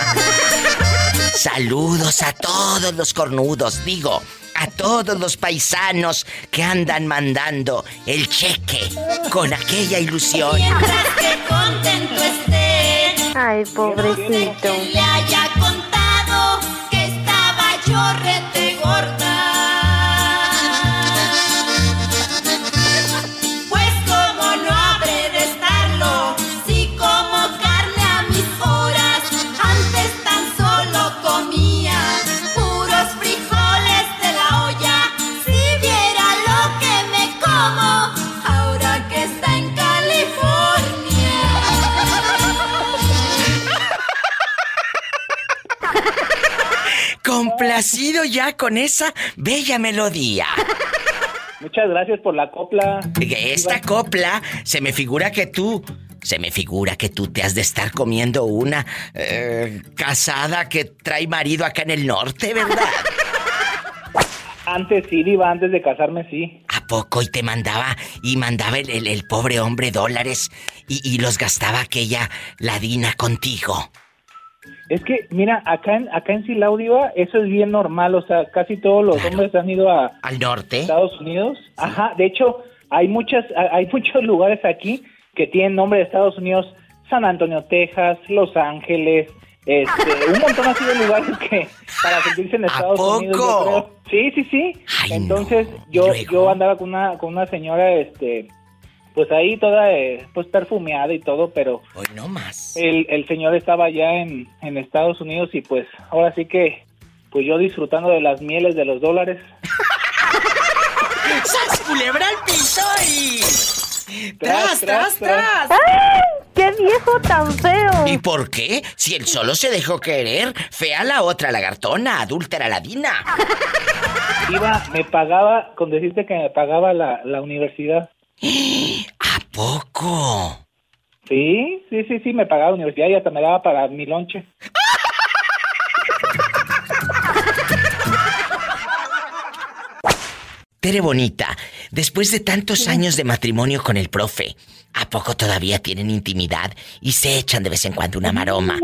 Saludos a todos los cornudos, digo, a todos los paisanos que andan mandando el cheque con aquella ilusión. Mientras que contento esté. Ay, pobrecito. Que le haya contado que estaba yo rete gorda. Complacido ya con esa bella melodía. Muchas gracias por la copla. Esta copla, se me figura que tú, se me figura que tú te has de estar comiendo una eh, casada que trae marido acá en el norte, ¿verdad? Antes sí, Diva, antes de casarme sí. ¿A poco? Y te mandaba, y mandaba el, el- el pobre hombre dólares y, y los gastaba aquella ladina contigo. Es que, mira, acá en, acá en Silao, Diva, eso es bien normal. O sea, casi todos los hombres han ido a Al norte. Estados Unidos. Ajá, de hecho, hay muchas, hay muchos lugares aquí que tienen nombre de Estados Unidos. San Antonio, Texas, Los Ángeles, este, un montón así de lugares que para sentirse en Estados Unidos. yo poco? creo. Sí, sí, sí. Entonces yo yo andaba con una con una señora, este, pues ahí toda eh, pues perfumeada y todo, pero Hoy no más. el, el señor estaba allá en, en Estados Unidos y pues ahora sí que pues yo disfrutando de las mieles de los dólares. ¡Sas culebra al piso y... Tras, tras, tras. ¡Ay! ¡Qué viejo tan feo! ¿Y por qué? Si él solo se dejó querer, fea la otra lagartona, adúltera ladina. Iba, me pagaba, con decirte que me pagaba la, la universidad. ¿A poco? Sí, sí, sí, sí, me pagaba la universidad y hasta me daba para mi lonche. Tere Bonita, después de tantos años de matrimonio con el profe, ¿a poco todavía tienen intimidad y se echan de vez en cuando una maroma?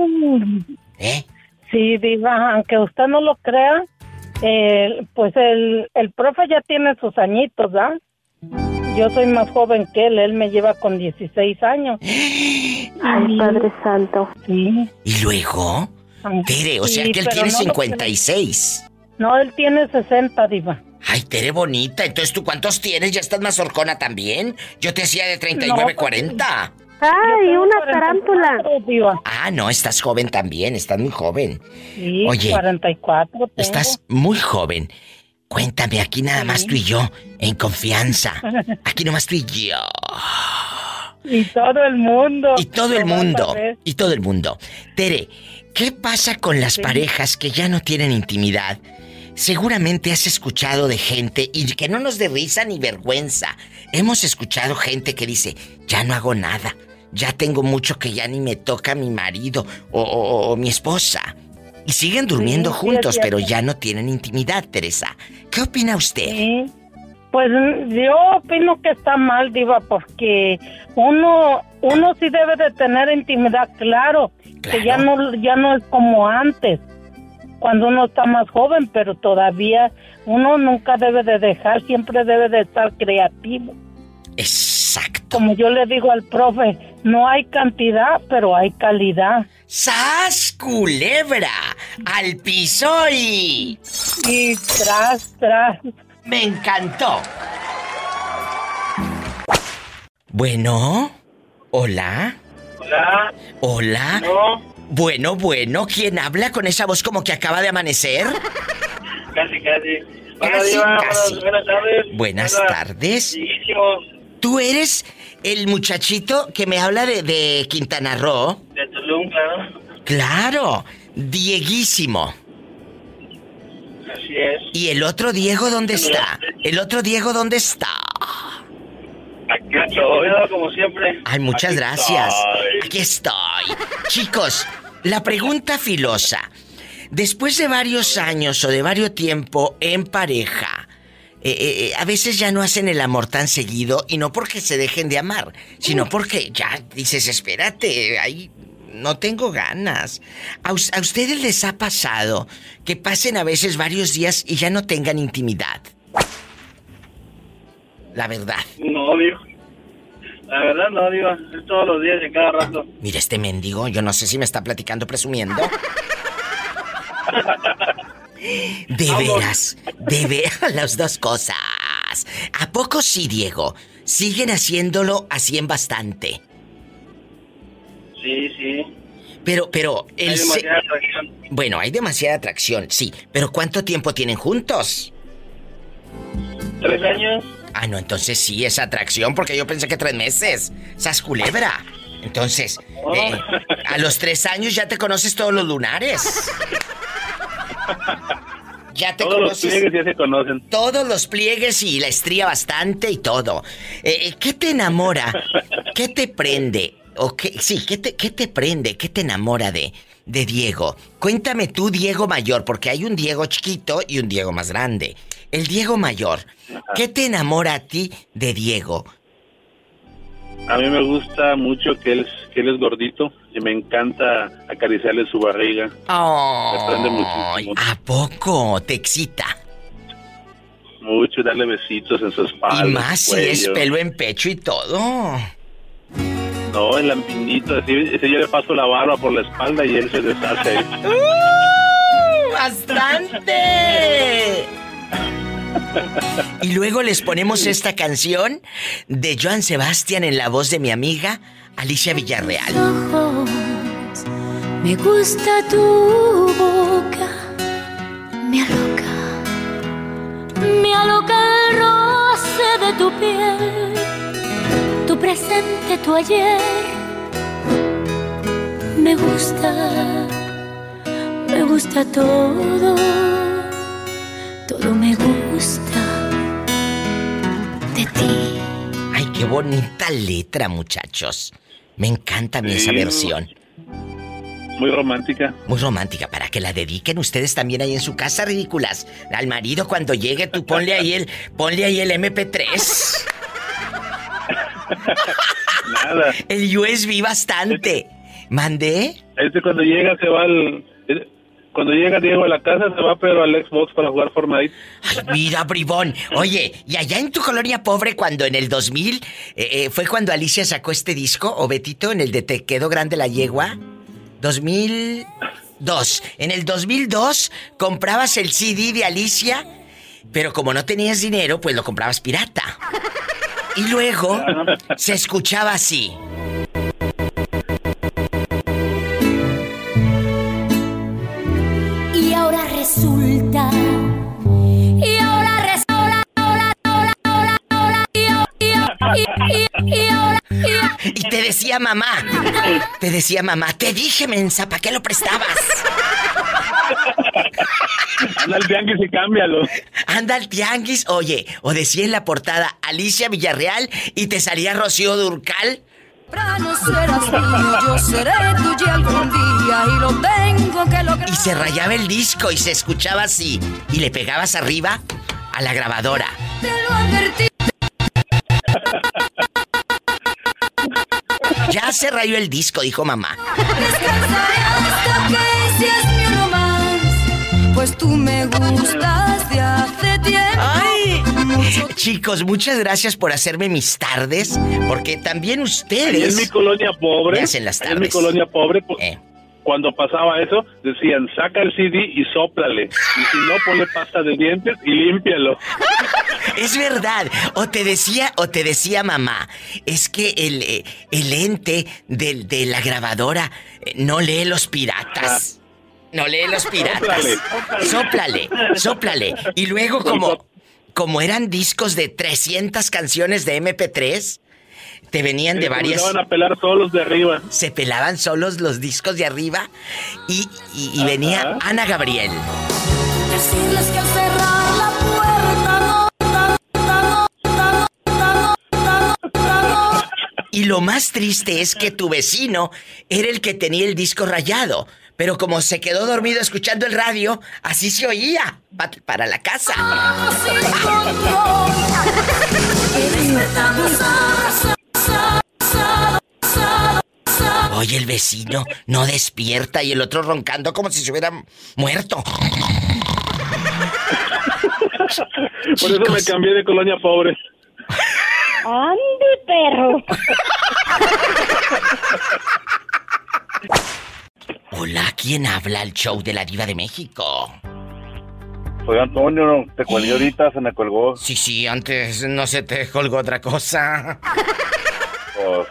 ¿Eh? Sí, Diva, aunque usted no lo crea, el- pues el, el profe ya tiene sus añitos, ¿verdad? Yo soy más joven que él, él me lleva con 16 años. Ay, Padre Santo. Sí. ¿Y luego? Tere, o sea que él tiene no lo 56. No, él tiene 60, Diva. Ay, Tere Bonita, entonces tú cuántos tienes? ¿Ya estás más horcona también? Yo te decía de 39, No, 40. ¡Ay, una tarántula! Ah, no, estás joven también, estás muy joven. Sí, Oye, 44 tengo. Estás muy joven. Cuéntame, aquí nada más tú y yo, en confianza. Aquí nomás tú y yo. Y todo el mundo. Y todo el mundo. Y todo el mundo. Tere, ¿qué pasa con las parejas que ya no tienen intimidad? Seguramente has escuchado de gente, y que no nos dé risa ni vergüenza. Hemos escuchado gente que dice, ya no hago nada. Ya tengo mucho que ya ni me toca mi marido o, o- o mi esposa. Y siguen durmiendo Sí, juntos, pero ya no tienen intimidad, Teresa. ¿Qué opina usted? Sí. Pues mm, yo opino que está mal, Diva, porque uno uno sí debe de tener intimidad, claro, que ya no ya no es como antes, cuando uno está más joven, pero todavía uno nunca debe de dejar, siempre debe de estar creativo. Exacto. Como yo le digo al profe, no hay cantidad, pero hay calidad. ¡Sas, culebra! ¡Al piso y... Y tras, tras. Me encantó. Bueno, hola. Hola. Hola. Bueno, bueno, ¿quién habla con esa voz como que acaba de amanecer? Casi, casi. Hola, Casi, Diva. casi. Buenas, tardes. Buenas tardes. Tú eres el muchachito que me habla de, de Quintana Roo. De Claro. Claro, Dieguísimo. Así es. ¿Y el otro Diego dónde está? ¿El otro Diego dónde está? Aquí estoy, como siempre. Ay, muchas Aquí gracias. estoy. Aquí estoy. Chicos, la pregunta filosa. Después de varios años o de varios tiempo en pareja, eh, eh, eh, a veces ya no hacen el amor tan seguido y no porque se dejen de amar, sino porque ya dices, espérate, ahí no tengo ganas. ¿A, us- a ustedes les ha pasado que pasen a veces varios días y ya no tengan intimidad? La verdad. No, Diva. La verdad, no. Es todos los días y cada rato. Mira este mendigo, yo no sé si me está platicando presumiendo. De veras, de veras las dos cosas. ¿A poco sí, Diego? Siguen haciéndolo así en bastante. Sí, sí. Pero, pero, el Hay se- demasiada atracción. Bueno, hay demasiada atracción, sí. Pero ¿cuánto tiempo tienen juntos? ¿Tres años? Ah, no, entonces sí es atracción, porque yo pensé que tres meses. Sas culebra. Entonces, eh, a los tres años ya te conoces todos los lunares. Ya te Todos los conoces. pliegues ya se conocen. Todos los pliegues y la estría bastante y todo. Eh, eh, ¿Qué te enamora? ¿Qué te prende? ¿O qué, sí, ¿qué te, qué te prende? ¿Qué te enamora de, de Diego? Cuéntame tú, Diego mayor, porque hay un Diego chiquito y un Diego más grande. El Diego mayor, ¿qué te enamora a ti de Diego? A mí me gusta mucho que él, es- que él es gordito y me encanta acariciarle su barriga. Me prende muchísimo. ¿A poco te excita? Mucho darle besitos en su espalda. y más si es pelo en pecho y todo. No, el lampiñito, así, yo le paso la barba por la espalda y él se deshace. ¡Uh! ¡Bastante! Y luego les ponemos esta canción de Joan Sebastián en la voz de mi amiga Alicia Villarreal. ojos, me gusta tu boca, me aloca, me aloca el roce de tu piel, presente, tu ayer, me gusta, me gusta todo, todo me gusta de ti. Ay, qué bonita letra, muchachos. Me encanta a mí esa Sí. versión. Muy romántica. Muy romántica, para que la dediquen ustedes también ahí en su casa, ridículas. Al marido cuando llegue, tú ponle ahí el, ponle ahí el MP3. Nada. El USB bastante. ¿Mandé? Este cuando llega se va al... Cuando llega Diego a la casa se va pero al Xbox para jugar Fortnite. Ay, mira, bribón. Oye, y allá en tu colonia pobre, cuando en el 2000 eh, eh, fue cuando Alicia sacó este disco, o Betito, en el de Te quedó grande la yegua. 2002. En el 2002 comprabas el CD de Alicia, pero como no tenías dinero, pues lo comprabas pirata. Y luego se escuchaba así. Y ahora resulta. Y ahora resulta. Ahora, ahora, ahora, ahora. Y ahora, y ahora, y- y- y ahora, y ahora. Y te decía mamá, te decía mamá, te dije, mensa, ¿para qué lo prestabas? Anda al tianguis y cámbialo. Anda al tianguis, oye, o decía en la portada Alicia Villarreal y te salía Rocío Durcal. No serás mío, yo seré tuya algún día y lo tengo que lograr. Y se rayaba el disco y se escuchaba así. Y le pegabas arriba a la grabadora. Te lo advertí. Ya se rayó el disco, dijo mamá. Pues tú me gustas de hace tiempo. ¡Ay! Chicos, muchas gracias por hacerme mis tardes, porque también Ahí ustedes en mi colonia pobre, me hacen las ahí en mi tardes. colonia pobre, pues, Eh. cuando pasaba eso, decían, saca el CD y sóplale. Y si no, ponle pasta de dientes y límpialo. Es verdad. O te decía, o te decía mamá, es que el, eh, el ente del- de, la grabadora eh, no lee los piratas. No lee los piratas. Sóplale, sóplale. Y luego como, como eran discos de 300 canciones de MP3, te venían de Se varias... comenzaban a pelar solos de arriba. Se pelaban solos los discos de arriba y, y- y venía Ana Gabriel. Decirles que al cerrar la puerta no. Y lo más triste es que tu vecino era el que tenía el disco rayado. Pero como se quedó dormido escuchando el radio, así se oía pa- para la casa. Oye, el vecino no despierta y el otro roncando como si se hubiera muerto. Por eso me cambié de colonia pobre. ¡Ande, perro! Hola, ¿quién habla al show de la diva de México? Soy Antonio, te colgué ahorita, se me colgó. Sí, sí, antes no se te colgó otra cosa. Pues,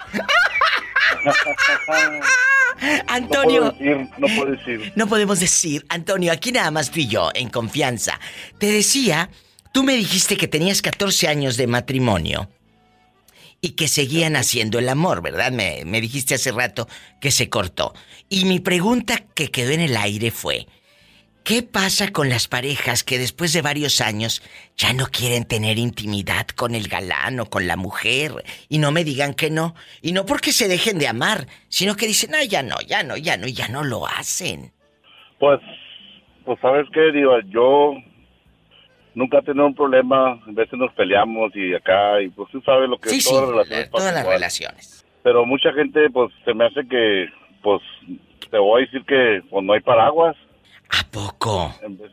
Antonio. No puedo decir, no puedo decir. No podemos decir, Antonio, aquí nada más y yo, en confianza. Te decía, tú me dijiste que tenías 14 años de matrimonio y que seguían haciendo el amor, ¿verdad? Me, me dijiste hace rato que se cortó. Y mi pregunta que quedó en el aire fue, ¿Qué pasa con las parejas que después de varios años ya no quieren tener intimidad con el galán o con la mujer? Y no me digan que no. Y no porque se dejen de amar, sino que dicen, ah, ya no, ya no, ya no, y ya no lo hacen. Pues, pues sabes qué, Diva, yo nunca he tenido un problema, a veces nos peleamos y acá, y pues tú sabes lo que Sí, es sí, las relaciones eh, todas las igual. relaciones. Pero mucha gente, pues, se me hace que, pues, te voy a decir que pues, no hay paraguas. ¿A poco? En vez,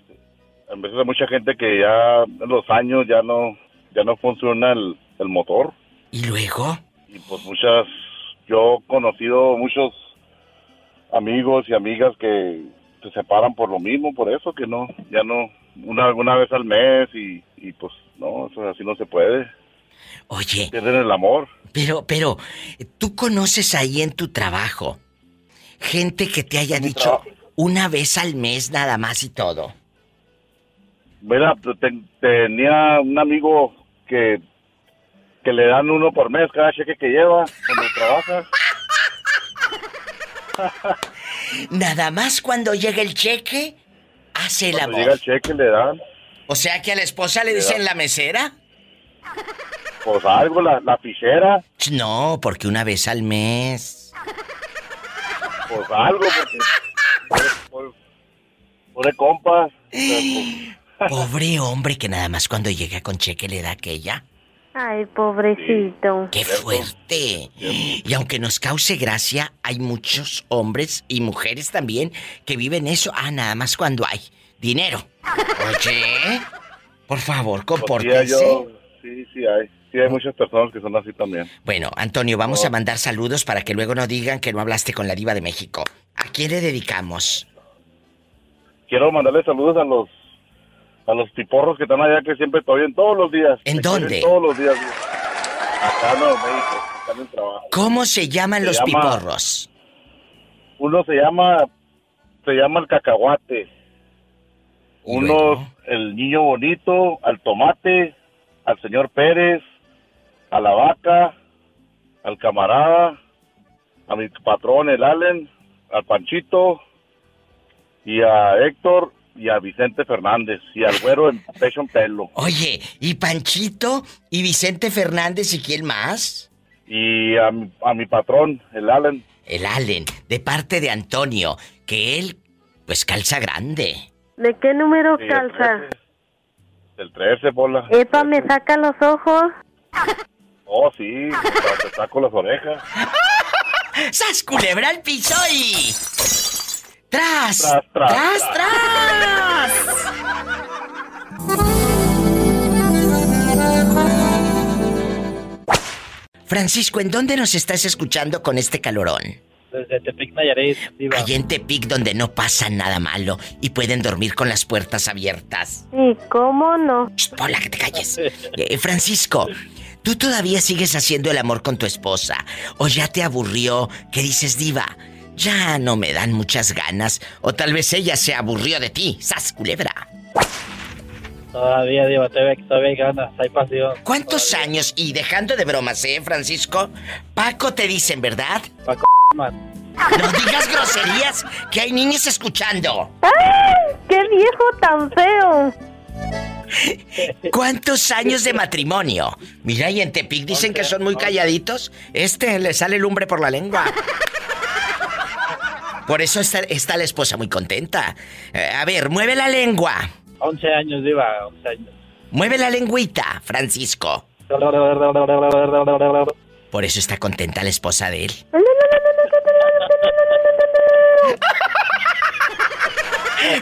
en vez de mucha gente que ya en los años ya no, ya no funciona el, el motor. ¿Y luego? Y pues muchas, yo he conocido muchos amigos y amigas que se separan por lo mismo, por eso que no, ya no, una, una vez al mes y, y pues no, eso así no se puede. Oye. Pierden el amor. Pero, pero, tú conoces ahí en tu trabajo gente que te haya dicho una vez al mes nada más y todo. Mira, te- tenía un amigo que, que le dan uno por mes cada cheque que lleva cuando trabaja. Nada más cuando llega el cheque, hace el Cuando amor. llega el cheque le dan, O sea que a la esposa le Le dicen la mesera. pues algo, la, la fichera, No, porque una vez al mes. pues algo, porque por, por, por de compas. pues, Pobre hombre que nada más cuando llega con cheque le da aquella. Ay, pobrecito. ¡Qué fuerte! Y aunque nos cause gracia, hay muchos hombres y mujeres también que viven eso. Ah, nada más cuando hay dinero. Oye, por favor, sí, compórtense. yo- sí, sí hay. Sí hay muchas personas que son así también. Bueno, Antonio, vamos a mandar saludos para que luego no digan que no hablaste con la diva de México. ¿A quién le dedicamos? Quiero mandarle saludos a los a los tiporros que están allá que siempre te oyen todos los días. ¿En dónde? Todos los días. Acá en Nuevo México, están en trabajo. ¿Cómo se llaman Se los llama- piporros? Uno se llama se llama el cacahuate. Uno el niño bonito, al tomate, al señor Pérez, a la vaca, al camarada, a mi patrón el Allen, al Panchito y a Héctor y a Vicente Fernández y al güero en pecho en pelo Oye, ¿y Panchito? ¿Y Vicente Fernández y quién más? y a, mi- a mi patrón el Allen. El Allen, de parte de Antonio, que él, pues calza grande. ¿De qué número Sí, el calza? El 13, bola. Epa, me saca los ojos. Oh, sí, te saco las orejas. ¡Sas culebra al piso y... ¡Tras! Tras, tras, ¡Tras, tras! Francisco, ¿en dónde nos estás escuchando con este calorón? Desde Tepic Nayarit, diva. Allá en Tepic donde no pasa nada malo y pueden dormir con las puertas abiertas. ¿Y cómo no? Hola, que te calles. Eh, Francisco, ¿tú todavía sigues haciendo el amor con tu esposa? ¿O ya te aburrió que dices, diva, ya no me dan muchas ganas? O tal vez ella se aburrió de ti, sas culebra. Todavía, diva, todavía, todavía hay ganas, hay pasión. ¿Cuántos años? Y dejando de bromas, ¿eh, Francisco? Paco te dicen, ¿verdad? Paco, man. No digas groserías, que hay niños escuchando. ¡Ay! ¡Qué viejo tan feo! ¿Cuántos años de matrimonio? Mira, y en Tepic dicen que son muy calladitos. Este le sale lumbre por la lengua. Por eso está, está la esposa muy contenta. Eh, a ver, mueve la lengua. 11 años, diva, 11 años. Mueve la lengüita, Francisco. Por eso está contenta la esposa de él.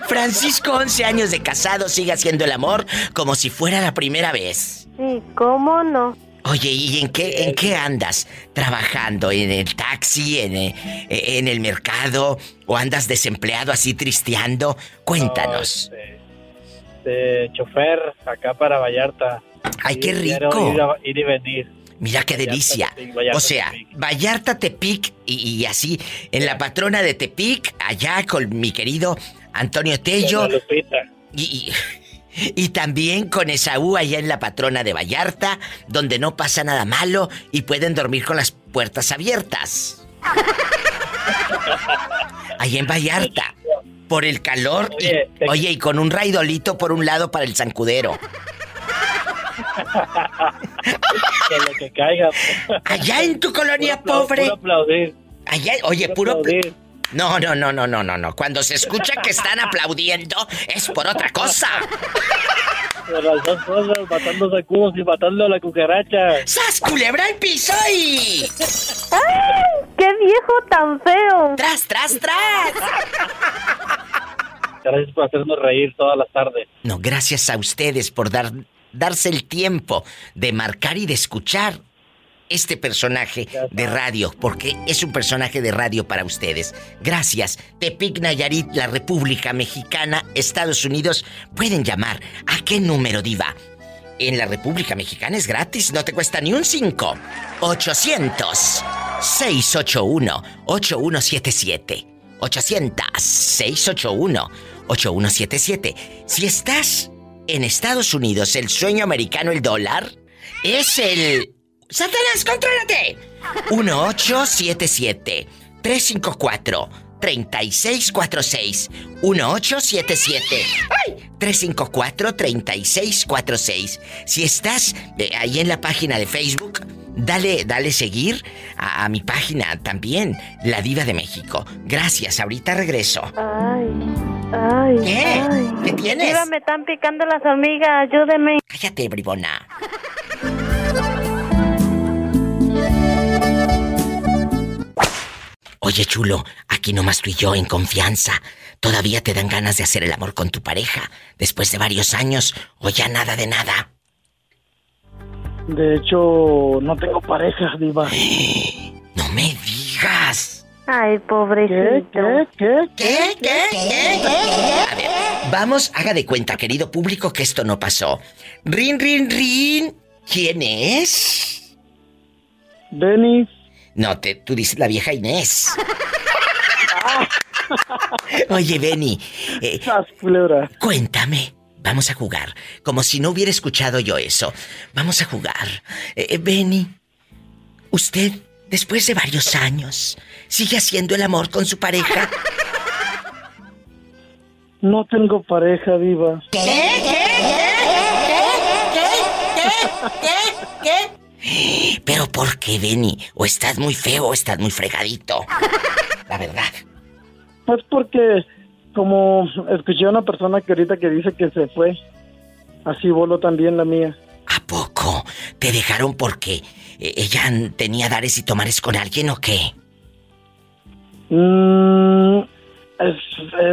Francisco, 11 años de casado, sigue haciendo el amor como si fuera la primera vez. ¿Y cómo no? Oye, ¿y en qué, en qué andas? ¿Trabajando? ¿En el taxi? ¿En, eh, en el mercado? ¿O andas desempleado así tristeando? Cuéntanos. De chofer, acá para Vallarta. ¡Ay, qué rico! Ir, a- ir y venir. Mira qué Vallarta, delicia. Tepic, Vallarta, O sea, Vallarta, Tepic y, y así, en la patrona de Tepic, allá con mi querido Antonio Tello. Doña Lupita. Y, y- y también con Esaú allá en la patrona de Vallarta, donde no pasa nada malo y pueden dormir con las puertas abiertas. Allá en Vallarta. Por el calor. y- oye, y con un raidolito por un lado para el zancudero. Que lo que caiga. Allá en tu colonia Puro pobre. puro aplaudir. Allá, oye, Puro puro. No, no, no, no, no, no, no. Cuando se escucha que están aplaudiendo, es por otra cosa. Por las dos cosas, matando sacudos y matando a la cucaracha. ¡Sas, culebra al piso y... ¡Ay! ¡Qué viejo tan feo! ¡Tras, tras, tras! Gracias por hacernos reír todas las tardes. No, gracias a ustedes por dar, darse el tiempo de marcar y de escuchar este personaje de radio, porque es un personaje de radio para ustedes. Gracias. Tepic Nayarit, la República Mexicana, Estados Unidos, pueden llamar. ¿A qué número, Diva? En la República Mexicana es gratis, no te cuesta ni un 5. 800-681-8177. 800-681-8177. Si estás en Estados Unidos, el sueño americano, el dólar, es el... ¡Satanás, contrólate! 1877 354 3646 1877 ¡Ay! 354 3646 Si estás eh, ahí en la página de Facebook, dale, dale seguir a, a mi página también, La Diva de México. Gracias, ahorita regreso. Ay, ay. ¿Qué? ay. ¿Qué tienes? Diva, me están picando las hormigas, ayúdeme. Cállate, bribona. Oye, chulo, aquí nomás tú y yo en confianza. ¿Todavía te dan ganas de hacer el amor con tu pareja después de varios años o ya nada de nada? De hecho, no tengo pareja, diva. No me digas. Ay, pobrecito. ¿Qué? ¿Qué? ¿Qué? ¿Qué? ¿Qué? A ver, vamos, haga de cuenta, querido público, que esto no pasó. Rin, rin, rin. ¿Quién es? Denis. No, te, tú dices la vieja Inés. Oye, Benny, eh, cuéntame. Vamos a jugar. Como si no hubiera escuchado yo eso. Vamos a jugar. Eh, eh, Benny, usted, después de varios años, sigue haciendo el amor con su pareja. No tengo pareja, diva. ¿Qué? ¿Qué? ¿Qué? Pero ¿por qué, Benny? O estás muy feo o estás muy fregadito. La verdad. Pues porque, como escuché a una persona que ahorita que dice que se fue, así voló también la mía. ¿A poco? ¿Te dejaron porque eh, ella tenía dares y tomares con alguien o qué? Mm, es,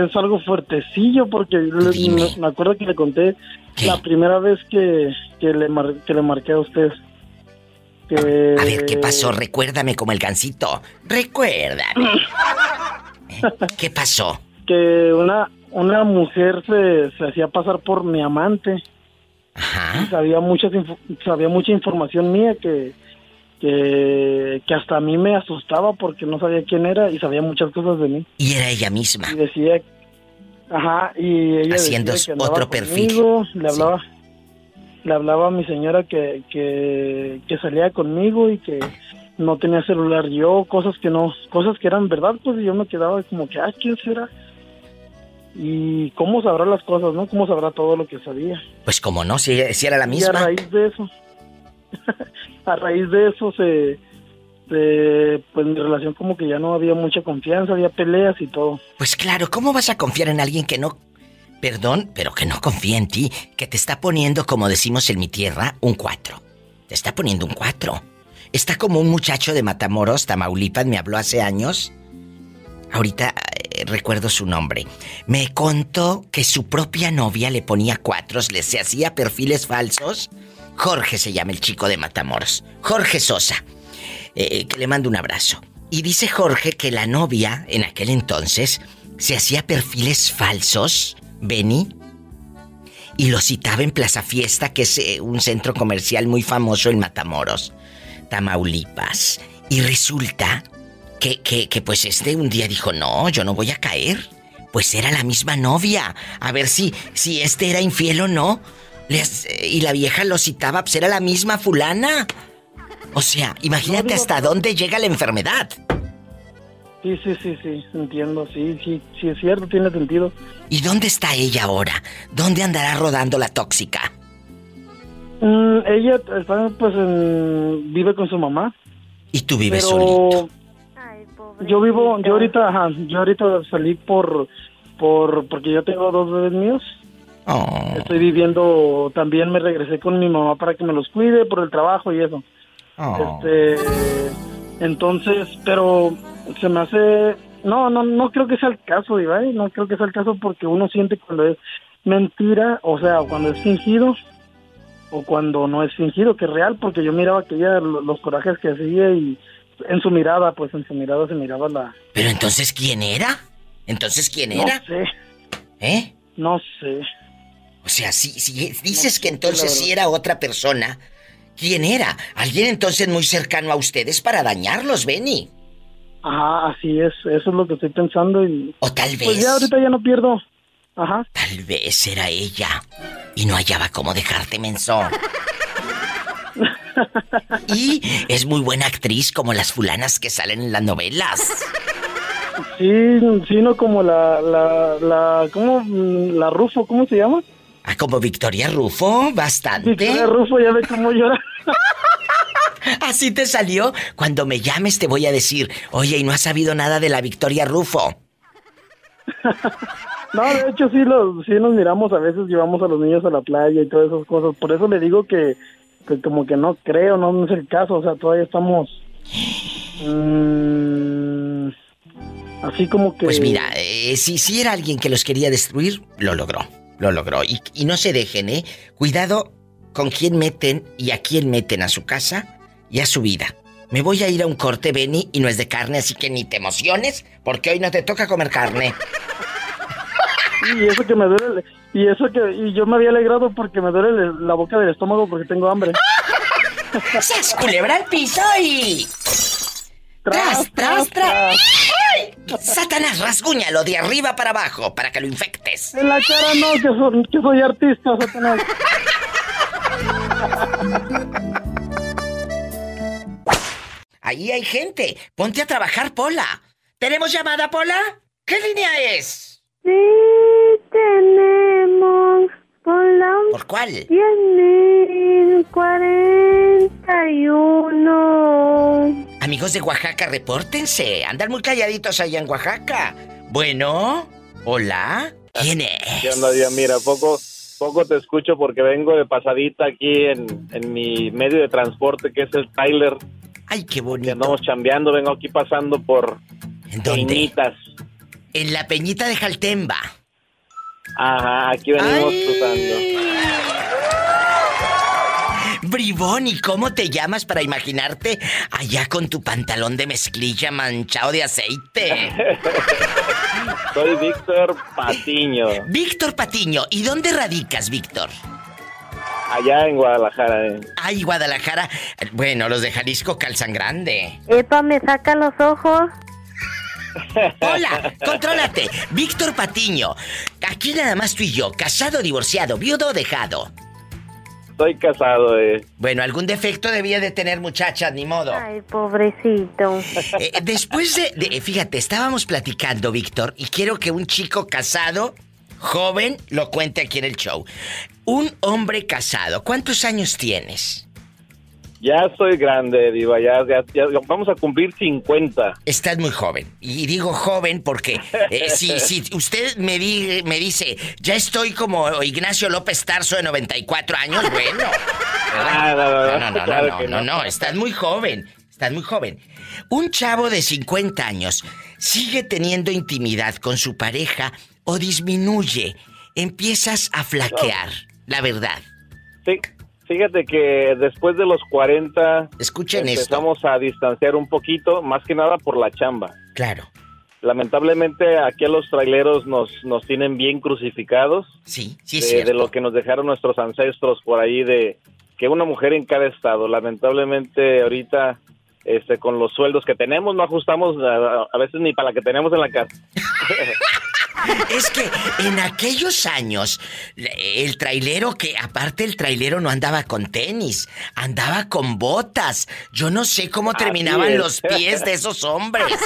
es algo fuertecillo porque le- me, me acuerdo que le conté la primera vez que, que, le mar- que le marqué a usted. Que... A ver, ¿qué pasó? Recuérdame como el gancito. Recuérdame. ¿Eh? ¿Qué pasó? Que una, una mujer se, se hacía pasar por mi amante. Y Sabía, muchas sabía mucha información mía que, que, que hasta a mí me asustaba porque no sabía quién era y sabía muchas cosas de mí. Y era ella misma. Y decía, ajá, y ella Haciendo decía que otro perfil. conmigo, Le hablaba, le hablaba a mi señora que, que, que salía conmigo y que no tenía celular yo, cosas que no, cosas que eran verdad, pues yo me quedaba como que, ah, ¿quién será? Y cómo sabrá las cosas, ¿no? Cómo sabrá todo lo que sabía. Pues como no, si, si era la Y a misma. raíz de eso, a raíz de eso se, se- pues mi relación como que ya no había mucha confianza, había peleas y todo. Pues claro, ¿cómo vas a confiar en alguien que no... Perdón, pero que no confía en ti, que te está poniendo, como decimos en mi tierra, un cuatro. Te está poniendo un cuatro. Está como un muchacho de Matamoros, Tamaulipas, me habló hace años. Ahorita eh, recuerdo su nombre. Me contó que su propia novia le ponía cuatros, le se hacía perfiles falsos. Jorge se llama el chico de Matamoros. Jorge Sosa. eh, que le mando un abrazo. Y dice Jorge que la novia, en aquel entonces, se hacía perfiles falsos, Benny, y lo citaba en Plaza Fiesta, que es eh, un centro comercial muy famoso en Matamoros, Tamaulipas. Y resulta que, que, que pues este un día dijo, no, yo no voy a caer. Pues era la misma novia. A ver si, si este era infiel o no. Les- y la vieja lo citaba, pues era la misma fulana. O sea, imagínate hasta dónde llega la enfermedad. Sí, sí, sí, sí, entiendo, sí, sí, sí es cierto, tiene sentido. ¿Y dónde está ella ahora? ¿Dónde andará rodando la tóxica? Mm, ella está, pues, en- vive con su mamá. Y tú vives pero solito. yo vivo, yo ahorita, ajá, yo ahorita salí por, por, porque yo tengo dos bebés míos. Oh. Estoy viviendo, también me regresé con mi mamá para que me los cuide por el trabajo y eso. Oh. Este, entonces, pero se me hace, no, no, no creo que sea el caso, Ibai, no creo que sea el caso porque uno siente cuando es mentira, o sea, cuando es fingido o cuando no es fingido, que es real, porque yo miraba que ella, lo- los corajes que hacía y en su mirada, pues en su mirada se miraba la... Pero entonces, ¿quién era? Entonces, ¿quién No era? sé. ¿Eh? No sé. O sea, si, si dices que entonces sí era otra persona, ¿quién era? ¿Alguien entonces muy cercano a ustedes para dañarlos, Benny? Ajá, así es, eso es lo que estoy pensando y... O tal Pues vez. ya ahorita ya no pierdo. Ajá. Tal vez era ella. Y no hallaba cómo dejarte menso. y es muy buena actriz como las fulanas que salen en las novelas. Sí, sí, no como la, la, la, ¿cómo? La Rufo, ¿cómo se llama? Ah, como Victoria Rufo, bastante. Victoria Rufo, ya ve cómo llora. Así te salió. Cuando me llames te voy a decir, oye, ¿y no has sabido nada de la Victoria Rufo? No, de hecho sí, los, sí nos miramos, a veces llevamos a los niños a la playa y todas esas cosas. Por eso le digo que, que como que no creo, no, no es el caso, o sea, todavía estamos... mm, así como que... Pues mira, eh, si, si era alguien que los quería destruir, lo logró. Lo logró. Y, y no se dejen, ¿eh? Cuidado con quién meten y a quién meten a su casa y a su vida. Me voy a ir a un corte, Benny, y no es de carne, así que ni te emociones, porque hoy no te toca comer carne. Y eso que me duele, y eso que... Y yo me había alegrado porque me duele el- la boca del estómago porque tengo hambre. ¡Sas, culebra al piso y... ¡Tras, tras, tras! ¡Ay! Satanás, rasguñalo de arriba para abajo para que lo infectes. En la cara no, que soy, que soy artista, Satanás. Ahí hay gente. Ponte a trabajar, Pola. ¿Tenemos llamada, Pola? ¿Qué línea es? Sí, tenemos por la ¿Por cuál? 10.041. Amigos de Oaxaca, repórtense. Andan muy calladitos allá en Oaxaca. Bueno, hola. ¿Quién es? ¿Qué onda, Dios? Mira, poco, poco te escucho porque vengo de pasadita aquí en, en mi medio de transporte que es el Tyler. Ay, qué bonito. andamos chambeando, vengo aquí pasando por dónde? Peñitas. En la Peñita de Jaltemba. Ajá, aquí venimos Ay. cruzando. Bribón, ¿y cómo te llamas para imaginarte allá con tu pantalón de mezclilla manchado de aceite? Soy Víctor Patiño, Víctor Patiño, ¿y dónde radicas, Víctor? Allá en Guadalajara. eh. Ay, Guadalajara. Bueno, los de Jalisco calzan grande. Epa, me saca los ojos. Hola, contrólate. Víctor Patiño. Aquí nada más tú y yo, casado, divorciado, viudo o dejado. Estoy casado, eh. Bueno, algún defecto debía de tener muchachas, ni modo. Ay, pobrecito. Eh, después de, de- fíjate, estábamos platicando, Víctor, y quiero que un chico casado, joven, lo cuente aquí en el show. Un hombre casado, ¿cuántos años tienes? Ya soy grande, Diva, ya, ya, ya vamos a cumplir 50. Estás muy joven. Y digo joven porque eh, si, si usted me, di- me dice, ya estoy como Ignacio López Tarso de 94 años, bueno. Ah, no, no, no, no, no, claro no, no, no. no, estás muy joven. Estás muy joven. Un chavo de 50 años sigue teniendo intimidad con su pareja o disminuye. Empiezas a flaquear, la verdad. Sí, fíjate que después de los 40 Escuchen empezamos a distanciar un poquito, más que nada por la chamba. Claro. Lamentablemente aquí a los traileros nos, nos tienen bien crucificados. Sí, sí es de, de lo que nos dejaron nuestros ancestros por ahí de que una mujer en cada estado. Lamentablemente ahorita este con los sueldos que tenemos no ajustamos a, a veces ni para la que tenemos en la casa. Es que en aquellos años, el trailero que, aparte el trailero no andaba con tenis, andaba con botas. Yo no sé cómo Así terminaban es. los pies de esos hombres.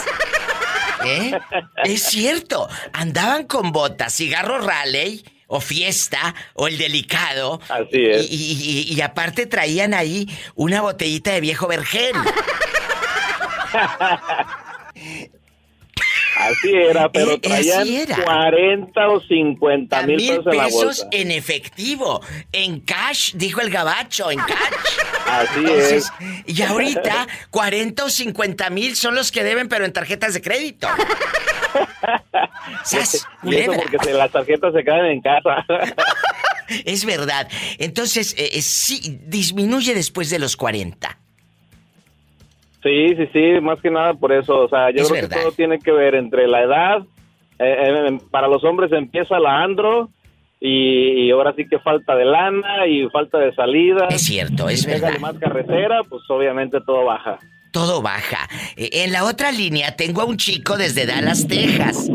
¿Eh? Es cierto. Andaban con botas, cigarro Raleigh o fiesta o el delicado. Así es. Y, y- y- y aparte traían ahí una botellita de viejo vergel. Así era, pero Eh, traían era. 40 o 50 mil pesos en la bolsa. en efectivo. En cash, dijo el gabacho, en cash. Así Entonces, es. y ahorita 40 o 50 mil son los que deben, pero en tarjetas de crédito. ¡Sas! Y eso porque se- las tarjetas se quedan en casa. Es verdad. Entonces, eh, eh, sí, disminuye después de los 40. Sí, sí, sí, más que nada por eso. O sea, yo Es creo verdad. que todo tiene que ver entre la edad. eh, eh, para los hombres empieza la andro y, y ahora sí que falta de lana y falta de salida. Es cierto, es pégale verdad. más carretera, pues obviamente todo baja. Todo baja. Eh, En la otra línea tengo a un chico desde Dallas, Texas.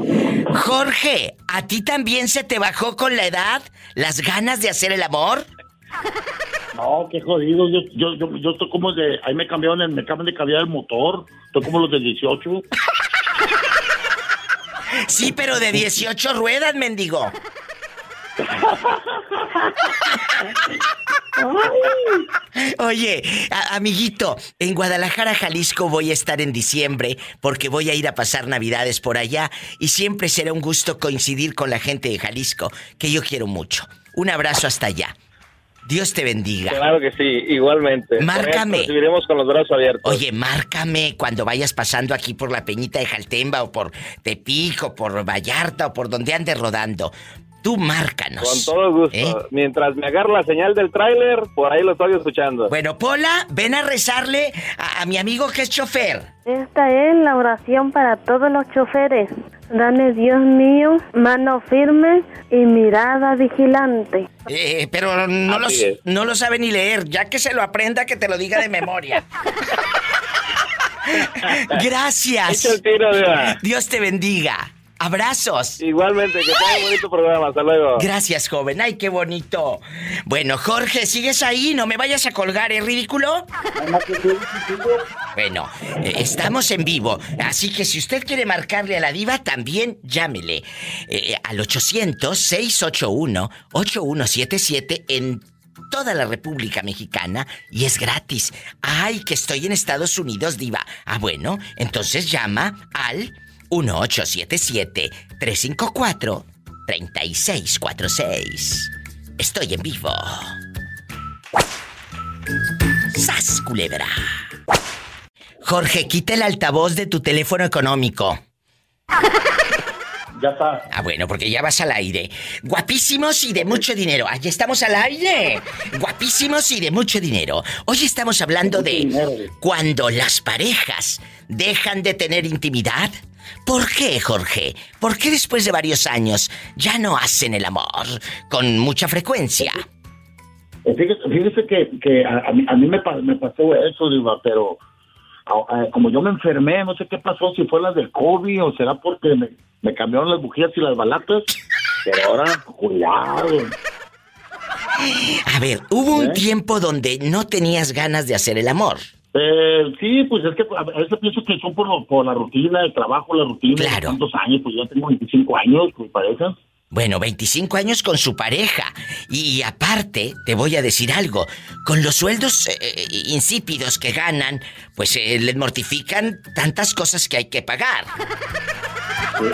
Jorge, ¿a ti también se te bajó con la edad las ganas de hacer el amor? No, qué jodido. Yo, yo, yo, yo estoy como de. Ahí me cambiaron, el- me acaban de cambiar el motor. Estoy como los de 18. Sí, pero de 18 ruedas, mendigo. Oye, a- amiguito, en Guadalajara, Jalisco voy a estar en diciembre porque voy a ir a pasar Navidades por allá y siempre será un gusto coincidir con la gente de Jalisco, que yo quiero mucho. Un abrazo hasta allá. Dios te bendiga. Claro que sí, igualmente. Márcame. Recibiremos con los brazos abiertos. Oye, márcame cuando vayas pasando aquí por la Peñita de Jaltemba o por Tepic o por Vallarta o por donde andes rodando. Tú márcanos. Con todo gusto. ¿Eh? Mientras me agarra la señal del tráiler, por ahí lo estoy escuchando. Bueno, Pola, ven a rezarle a, a mi amigo que es chofer. Esta es la oración para todos los choferes. Dame, Dios mío, mano firme y mirada vigilante. Eh, pero no lo, no lo sabe ni leer. Ya que se lo aprenda, que te lo diga de memoria. Gracias. Dios te bendiga. Abrazos. Igualmente, que tenga un bonito programa. Hasta luego. Gracias, joven. Ay, qué bonito. Bueno, Jorge, ¿sigues ahí? No me vayas a colgar, ¿es ridículo? Bueno, eh, estamos en vivo, así que si usted quiere marcarle a la diva, también llámele eh, al 800-681-8177 en toda la República Mexicana y es gratis. Ay, que estoy en Estados Unidos, diva. Ah, bueno, entonces llama al 1877-354-3646. Estoy en vivo. ¡Sas, culebra! Jorge, quita el altavoz de tu teléfono económico. Ya está. Ah, bueno, porque ya vas al aire. Guapísimos y de mucho dinero. Allí estamos al aire. Guapísimos y de mucho dinero. Hoy estamos hablando de cuando las parejas dejan de tener intimidad. ¿Por qué, Jorge? ¿Por qué después de varios años ya no hacen el amor con mucha frecuencia? Fíjese, que, que a, a mí, a mí me, pa- me pasó eso, Diva, pero a- como yo me enfermé, no sé qué pasó, si fue la del COVID o será porque me, me cambiaron las bujías y las balatas. Pero ahora, cuidado. A ver, hubo un ¿Eh? tiempo donde no tenías ganas de hacer el amor. Eh, sí, pues es que a veces pienso que son por, la rutina, el trabajo, la rutina. Claro. ¿Cuántos años? Pues ya tengo 25 años, pues parece. Bueno, 25 años con su pareja. Y aparte, te voy a decir algo. Con los sueldos eh, eh, insípidos que ganan, pues eh, les mortifican tantas cosas que hay que pagar.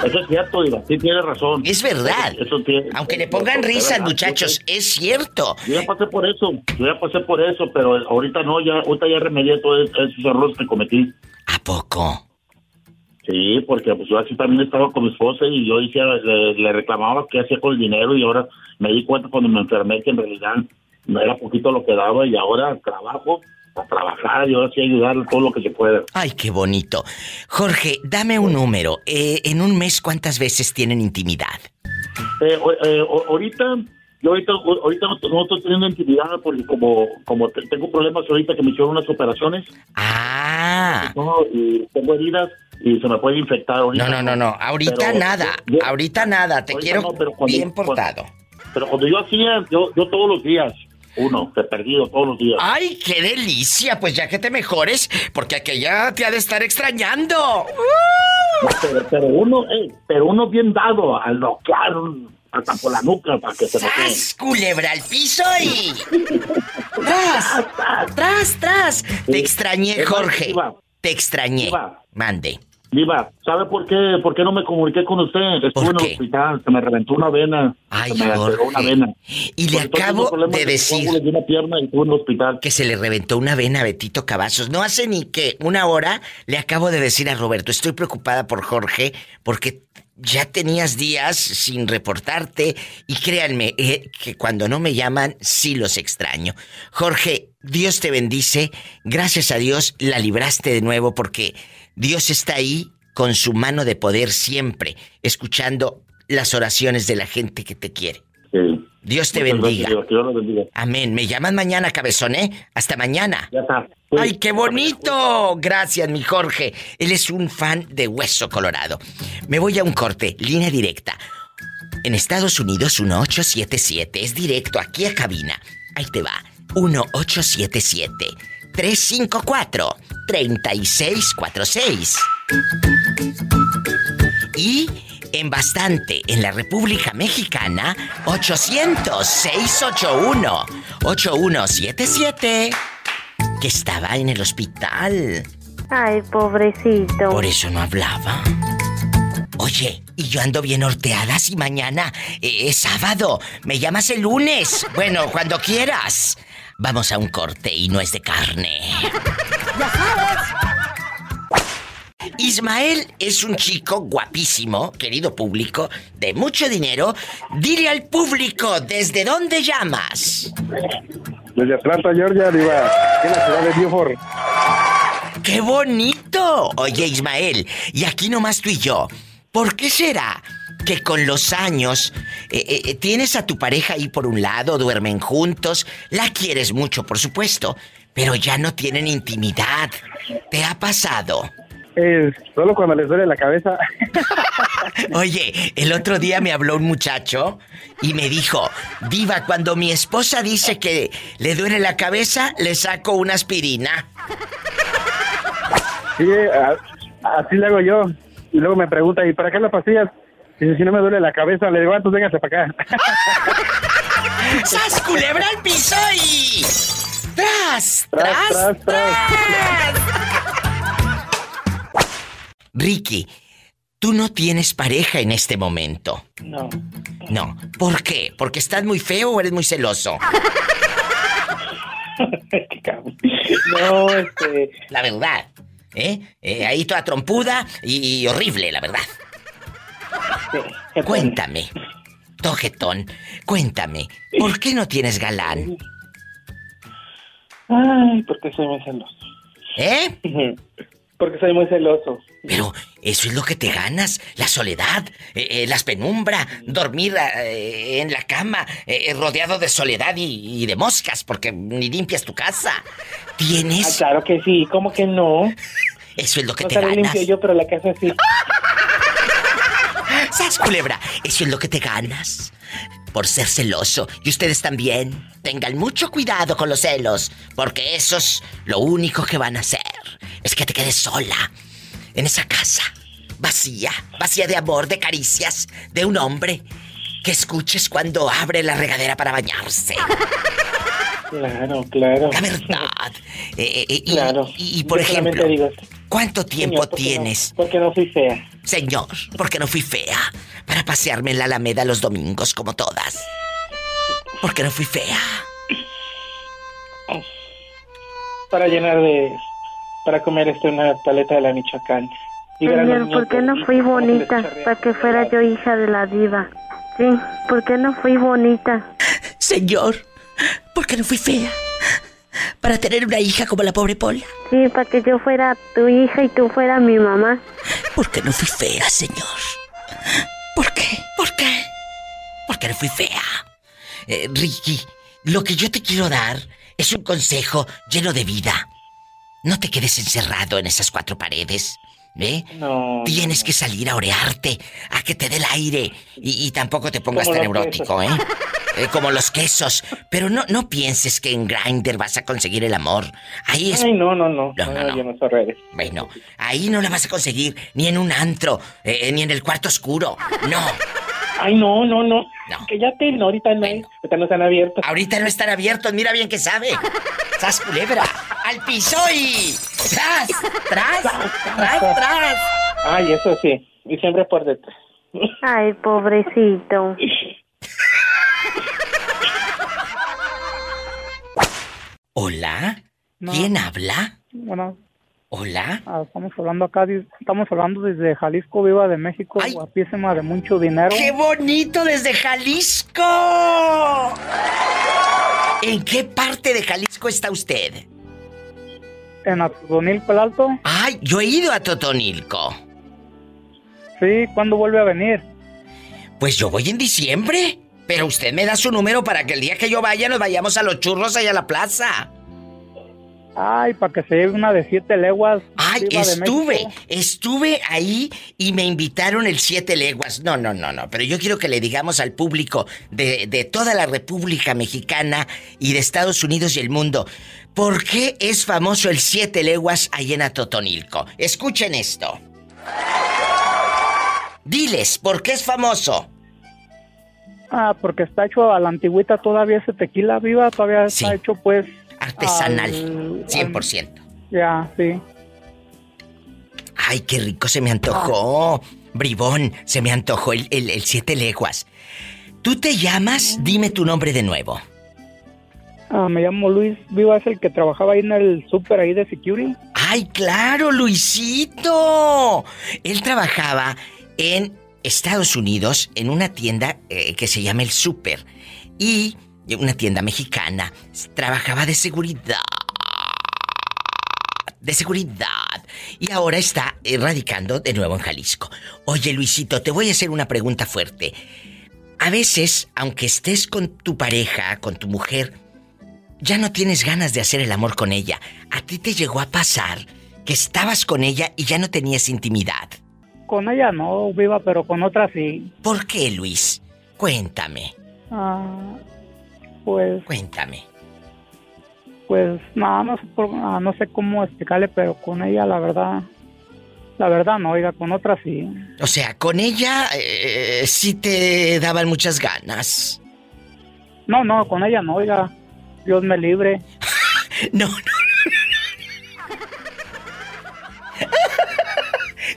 Eso es cierto, Diva, sí tienes razón. Es verdad. Eso tiene- Aunque le pongan risas, muchachos, es cierto. Yo ya pasé por eso, yo ya pasé por eso, pero ahorita no, ya, ahorita ya remedié todos esos errores que cometí. ¿A poco? Sí, porque pues yo así también estaba con mi esposa y yo decía, le, le reclamaba qué hacía con el dinero y ahora me di cuenta cuando me enfermé que en realidad no era poquito lo que daba y ahora trabajo a trabajar y ahora sí ayudarle todo lo que se pueda. Ay, qué bonito. Jorge, dame un número. Eh, en un mes, ¿cuántas veces tienen intimidad? Eh, eh, ahorita, yo ahorita, ahorita no, estoy teniendo intimidad porque como, como te- tengo problemas ahorita que me hicieron unas operaciones. Ah. y tengo heridas y se me puede infectar ahorita. No, no, no, no. Ahorita Pero- nada. yo- Ahorita nada. Te ahorita quiero no, pero cuando- bien portado. Pero cuando yo hacía, yo, yo todos los días, uno, te he perdido todos los días. ¡Ay, qué delicia! Pues ya que te mejores, porque aquella te ha de estar extrañando. ¡Uh! pero, pero uno, eh, pero uno bien dado a noquear hasta por la nuca para que se. ¡Sas! Culebra al piso y. ¡Tras! ¡Tras, tras! Te extrañé, Jorge. Te extrañé. Mande. Viva, ¿sabe por qué, por qué no me comuniqué con usted? Estuve en el hospital, se me reventó una vena. Ay, se me Jorge. una vena. Y le acabo de decir- coágulos una pierna y estuve en el hospital. Que se le reventó una vena a Betito Cavazos. No hace ni que una hora le acabo de decir a Roberto, estoy preocupada por Jorge porque ya tenías días sin reportarte y créanme eh, que cuando no me llaman sí los extraño. Jorge, Dios te bendice. Gracias a Dios la libraste de nuevo porque Dios está ahí con su mano de poder siempre, escuchando las oraciones de la gente que te quiere. Dios te bendiga. gracias, Dios lo bendiga. Amén. Me llaman mañana, cabezón, ¿eh? Hasta mañana. Ya está. ¡Ay, qué bonito! Gracias, mi Jorge. Él es un fan de Hueso Colorado. Me voy a un corte, línea directa. En Estados Unidos, 1877. Es directo aquí a cabina. Ahí te va. 1877-354-3646. Y en bastante, en la República Mexicana, 800-681-8177. Que estaba en el hospital. Ay, pobrecito. Por eso no hablaba. Oye, y yo ando bien horteadas y mañana eh, es sábado. Me llamas el lunes. Bueno, cuando quieras. Vamos a un corte y no es de carne. Ismael es un chico guapísimo, querido público, de mucho dinero. Dile al público, ¿desde dónde llamas? Desde Atlanta, Georgia, Diva. En la ciudad de Beaufort. ¡Qué bonito! Oye, Ismael, y aquí nomás tú y yo. ¿Por qué será que con los años eh, eh, tienes a tu pareja ahí por un lado, duermen juntos, la quieres mucho, por supuesto, pero ya no tienen intimidad? ¿Te ha pasado? Eh, solo cuando les duele la cabeza. Oye, el otro día me habló un muchacho y me dijo, Diva, cuando mi esposa dice que le duele la cabeza, le saco una aspirina. Sí, a- así le hago yo. Y luego me pregunta, ¿y para qué las pastillas? Dice, si no me duele la cabeza, le digo, ah, pues véngase para acá. ¡Sas, culebra al piso y... ¡Tras, Tras, tras, tras, Ricky, tú no tienes pareja en este momento. No. No. ¿Por qué? ¿Porque estás muy feo o eres muy celoso? No, este. La verdad. ¿Eh? Eh, ahí toda trompuda y, y horrible, la verdad. Cuéntame. Togetón, cuéntame. ¿Por qué no tienes galán? Ay, porque soy muy celoso. ¿Eh? Porque soy muy celoso. Pero eso es lo que te ganas, la soledad, eh, eh, las penumbra, dormir eh, en la cama, rodeado de soledad y, y de moscas, porque ni limpias tu casa. Tienes... Ah, claro que sí, ¿cómo que no? Eso es lo que No te ganas. limpio yo, pero la casa sí. ¿Sabes, culebra? Eso es lo que te ganas. Por ser celoso. Y ustedes también. Tengan mucho cuidado con los celos. Porque esos lo único que van a hacer es que te quedes sola. En esa casa. Vacía. Vacía de amor, de caricias. De un hombre. Que escuches cuando abre la regadera para bañarse. Claro, claro. La verdad. Eh, eh, y, Claro. y, y, por ejemplo, digo, ¿cuánto tiempo Señor, ¿por qué no? tienes? Porque no fui fea. Señor, porque no fui fea para pasearme en la Alameda los domingos como todas. Porque no fui fea. Para llenar de... Para comer este una paleta de la Michoacán. Y Señor, ¿por qué no fui bonita para que fuera yo hija de la diva? Sí, ¿por qué no fui bonita? Señor, ¿por qué no fui fea? Para tener una hija como la pobre Pola. Sí, para que yo fuera tu hija y tú fueras mi mamá. ¿Por qué no fui fea, señor? ¿Por qué? ¿Por qué? ¿Por qué no fui fea? Eh, Ricky, lo que yo te quiero dar es un consejo lleno de vida. No te quedes encerrado en esas cuatro paredes. ¿Ve? No. Tienes que salir a orearte, a que te dé el aire. Y, y tampoco te pongas Como tan neurótico, ¿eh? Eh, Como los quesos. Pero no, no pienses que en Grindr vas a conseguir el amor. Ahí es. Ay, no, no, no. No, no, no. Redes. Bueno, ahí no la vas a conseguir ni en un antro, eh, ni en el cuarto oscuro. No. Ay, no, no, no. Que ya te, no, ahorita no, ahorita no están abiertos. Ahorita no están abiertos, mira bien que sabe. ¡Sas culebra! ¡Al piso y. ¡Tras! ¡Tras! ¡Tras, tras! Ay, eso sí. Y siempre por detrás. Ay, pobrecito. ¿Hola? No. ¿Quién habla? Bueno, ¿Hola? ah, estamos hablando acá, estamos hablando desde Jalisco, Viva de México, guapísima, de mucho dinero. ¡Qué bonito desde Jalisco! ¿En qué parte de Jalisco está usted? En Atotonilco el Alto. Ay, yo he ido a Totonilco. Sí, ¿cuándo vuelve a venir? Pues yo voy en diciembre. Pero usted me da su número para que el día que yo vaya nos vayamos a los churros allá a la plaza. Ay, para que se lleve una de siete leguas. Ay, de estuve, estuve ahí y me invitaron el Siete Leguas. No, no, no, no, pero yo quiero que le digamos al público de, de toda la República Mexicana y de Estados Unidos y el mundo, ¿por qué es famoso el Siete Leguas ahí en Atotonilco? Escuchen esto. Diles, ¿por qué es famoso? Ah, porque está hecho a la antigüita todavía ese tequila viva, todavía está hecho pues... Artesanal, al- 100%. Ya, sí. Ay, qué rico se me antojó. Bribón, se me antojó el, el- el Siete Leguas. ¿Tú te llamas? Dime tu nombre de nuevo. Ah, me llamo Luis Viva, es el que trabajaba ahí en el súper ahí de Security. ¡Ay, claro, Luisito! Él trabajaba en Estados Unidos en una tienda eh, que se llama El Super. Y una tienda mexicana. Trabajaba de seguridad. De seguridad. Y ahora está eh, radicando de nuevo en Jalisco. Oye, Luisito, te voy a hacer una pregunta fuerte. A veces, aunque estés con tu pareja, con tu mujer, ya no tienes ganas de hacer el amor con ella. ¿A ti te llegó a pasar que estabas con ella y ya no tenías intimidad? Con ella no, Viva, pero con otra sí. ¿Por qué, Luis? Cuéntame, Ah, pues, cuéntame. pues, nada, no, sé por- ah, no sé cómo explicarle, pero con ella la verdad, la verdad no, oiga, con otra sí. O sea, con ella eh, sí te daban muchas ganas. No, no, con ella no, oiga, Dios me libre. No, no.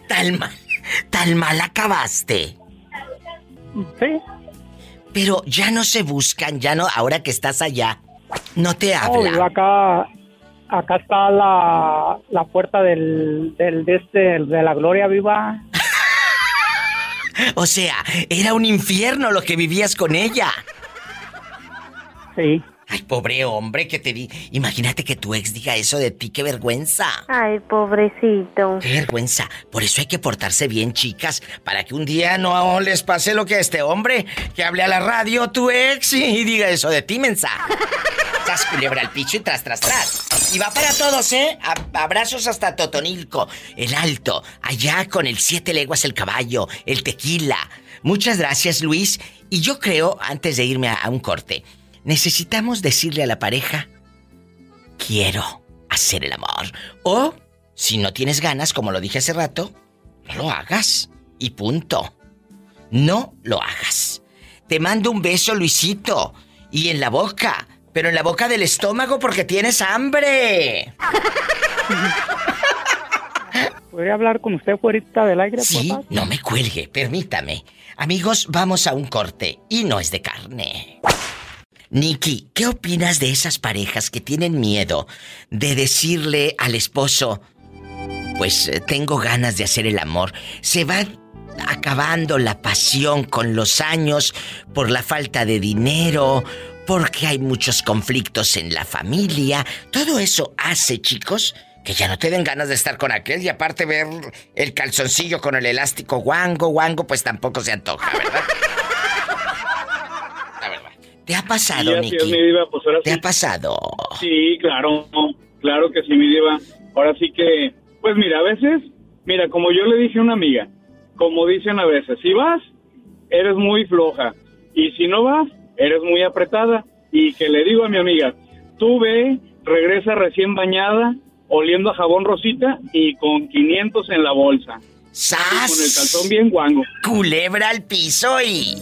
Tal mal, tal mal acabaste. Sí. Pero ya no se buscan, ya no, ahora que estás allá, no te No, habla. Viva, acá, acá está la, la puerta del, del, de este, de la gloria viva. O sea, era un infierno lo que vivías con ella. Sí. Ay, pobre hombre que te di. Imagínate que tu ex diga eso de ti, qué vergüenza. Ay, pobrecito. Qué vergüenza. Por eso hay que portarse bien, chicas, para que un día no les pase lo que a este hombre, que hable a la radio tu ex y diga eso de ti, mensa. Tras culebra al picho y tras, tras, tras. Y va para todos, ¿eh? A- abrazos hasta Totonilco, el Alto, allá con el Siete Leguas el Caballo, el Tequila. Muchas gracias, Luis. Y yo creo, antes de irme a, a un corte, necesitamos decirle a la pareja, quiero hacer el amor. O, si no tienes ganas, como lo dije hace rato, no lo hagas. Y punto. No lo hagas. Te mando un beso, Luisito. Y en la boca. Pero en la boca del estómago porque tienes hambre. ¿Podría hablar con usted fuera del aire, Sí, no me cuelgue, permítame. Amigos, vamos a un corte. Y no es de carne. Nikki, ¿qué opinas de esas parejas que tienen miedo de decirle al esposo, pues eh, tengo ganas de hacer el amor? Se va acabando la pasión con los años por la falta de dinero, porque hay muchos conflictos en la familia. Todo eso hace, chicos, que ya no te den ganas de estar con aquel y aparte ver el calzoncillo con el elástico guango, guango, pues tampoco se antoja, ¿verdad? ¿Te ha pasado, Sí, es, mi diva, pues ahora ¿Te sí. ha pasado? Sí, claro, claro que sí, mi diva. Ahora sí que, pues mira, a veces Mira, como yo le dije a una amiga, como dicen a veces, si vas, eres muy floja. Y si no vas, eres muy apretada. Y que le digo a mi amiga, tú ve, regresa recién bañada, oliendo a jabón rosita y con 500 en la bolsa. ¡Sas! Con el calzón bien guango. Culebra al piso y...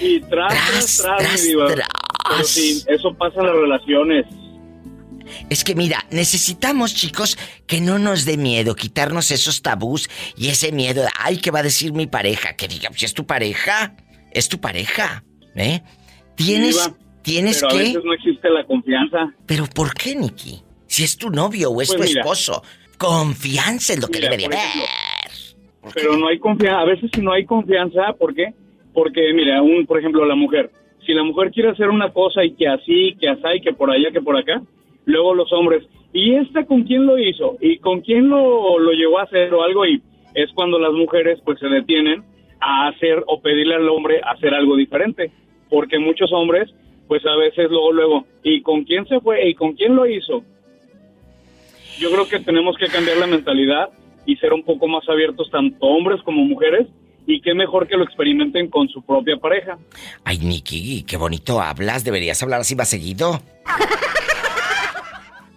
Y tras, tras, tras, mi diva. Pero sí, eso pasa en las relaciones. Es que mira, necesitamos, chicos, que no nos dé miedo, quitarnos esos tabús y ese miedo de, ay, ¿qué va a decir mi pareja? Que diga, si es tu pareja, es tu pareja, ¿eh? Tienes, tienes pero que... a veces no existe la confianza. ¿Pero por qué, Nicky? Si es tu novio o es Pues tu mira. esposo. Confianza es lo que Mira, debe de por haber. Pero no hay confianza. A veces si no hay confianza, ¿por qué? Porque, mira, un, por ejemplo, la mujer. Si la mujer quiere hacer una cosa y que así, que así, que por allá, que por acá, luego los hombres, ¿y esta con quién lo hizo? ¿Y con quién lo, lo llevó a hacer o algo? Y es cuando las mujeres pues se detienen a hacer o pedirle al hombre hacer algo diferente. Porque muchos hombres, pues a veces luego, luego, ¿y con quién se fue? ¿Y con quién lo hizo? Yo creo que tenemos que cambiar la mentalidad y ser un poco más abiertos, tanto hombres como mujeres, y qué mejor que lo experimenten con su propia pareja. Ay, Nicky, qué bonito hablas. Deberías hablar así más seguido.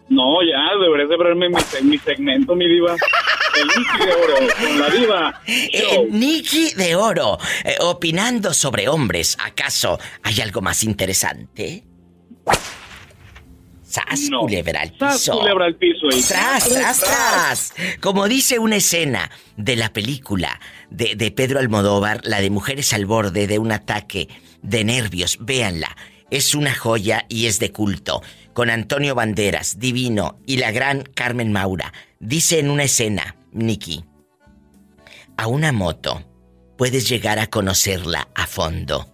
No, ya, deberías de verme mi, mi segmento, mi diva. El Nicky de oro, con la diva. Eh, Nicky de Oro, eh, opinando sobre hombres. ¿Acaso hay algo más interesante? ¡Sas, culebra al piso! Sas, culebra al piso. y ¡Tras, tras, tras! Como dice una escena de la película de, de Pedro Almodóvar, la de Mujeres al borde de un ataque de nervios, véanla. Es una joya y es de culto. Con Antonio Banderas, divino, y la gran Carmen Maura. Dice en una escena, Nicky, a una moto puedes llegar a conocerla a fondo.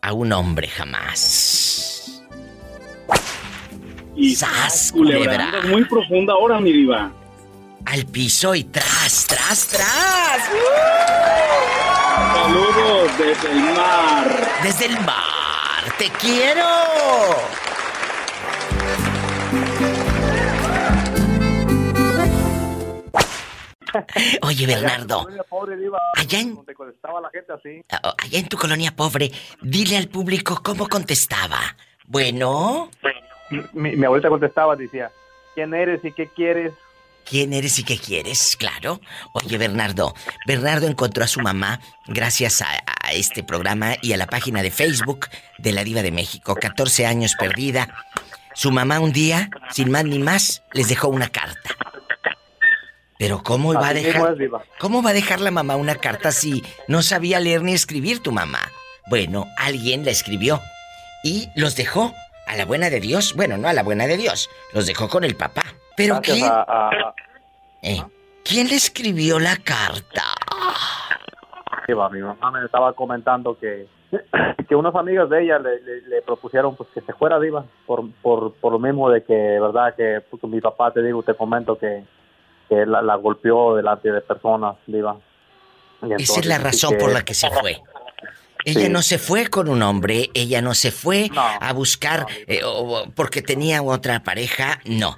A un hombre jamás. Y ¡Sas, culebra, muy profunda ahora, mi diva. Al piso y tras, tras, tras. Saludos desde el mar. Desde el mar, te quiero. Oye, Bernardo, Allá en ah, allá en tu colonia pobre, dile al público cómo contestaba. Bueno, Mi, mi abuelita contestaba, decía, ¿quién eres y qué quieres? ¿Quién eres y qué quieres? Claro. Oye, Bernardo, Bernardo encontró a su mamá gracias a, a este programa y a la página de Facebook de la Diva de México, 14 años perdida. Su mamá un día, sin más ni más, les dejó una carta. Pero ¿cómo va a dejar? ¿Cómo va a dejar la mamá una carta si no sabía leer ni escribir tu mamá? Bueno, alguien la escribió y los dejó a la buena de Dios. Bueno, no a la buena de Dios, los dejó con el papá. Pero Gracias ¿quién? a- a- Eh, ¿Quién le escribió la carta? Diva, mi mamá me estaba comentando que, que unas amigas de ella le, le- le propusieron pues que se fuera Diva por, por, por lo mismo de que, verdad, que pues, mi papá, te digo, te comento que, que la, la golpeó delante de personas, Diva. Esa es la razón por la que se fue. Ella Sí. no se fue con un hombre, ella no se fue a buscar eh, o- porque tenía otra pareja, no.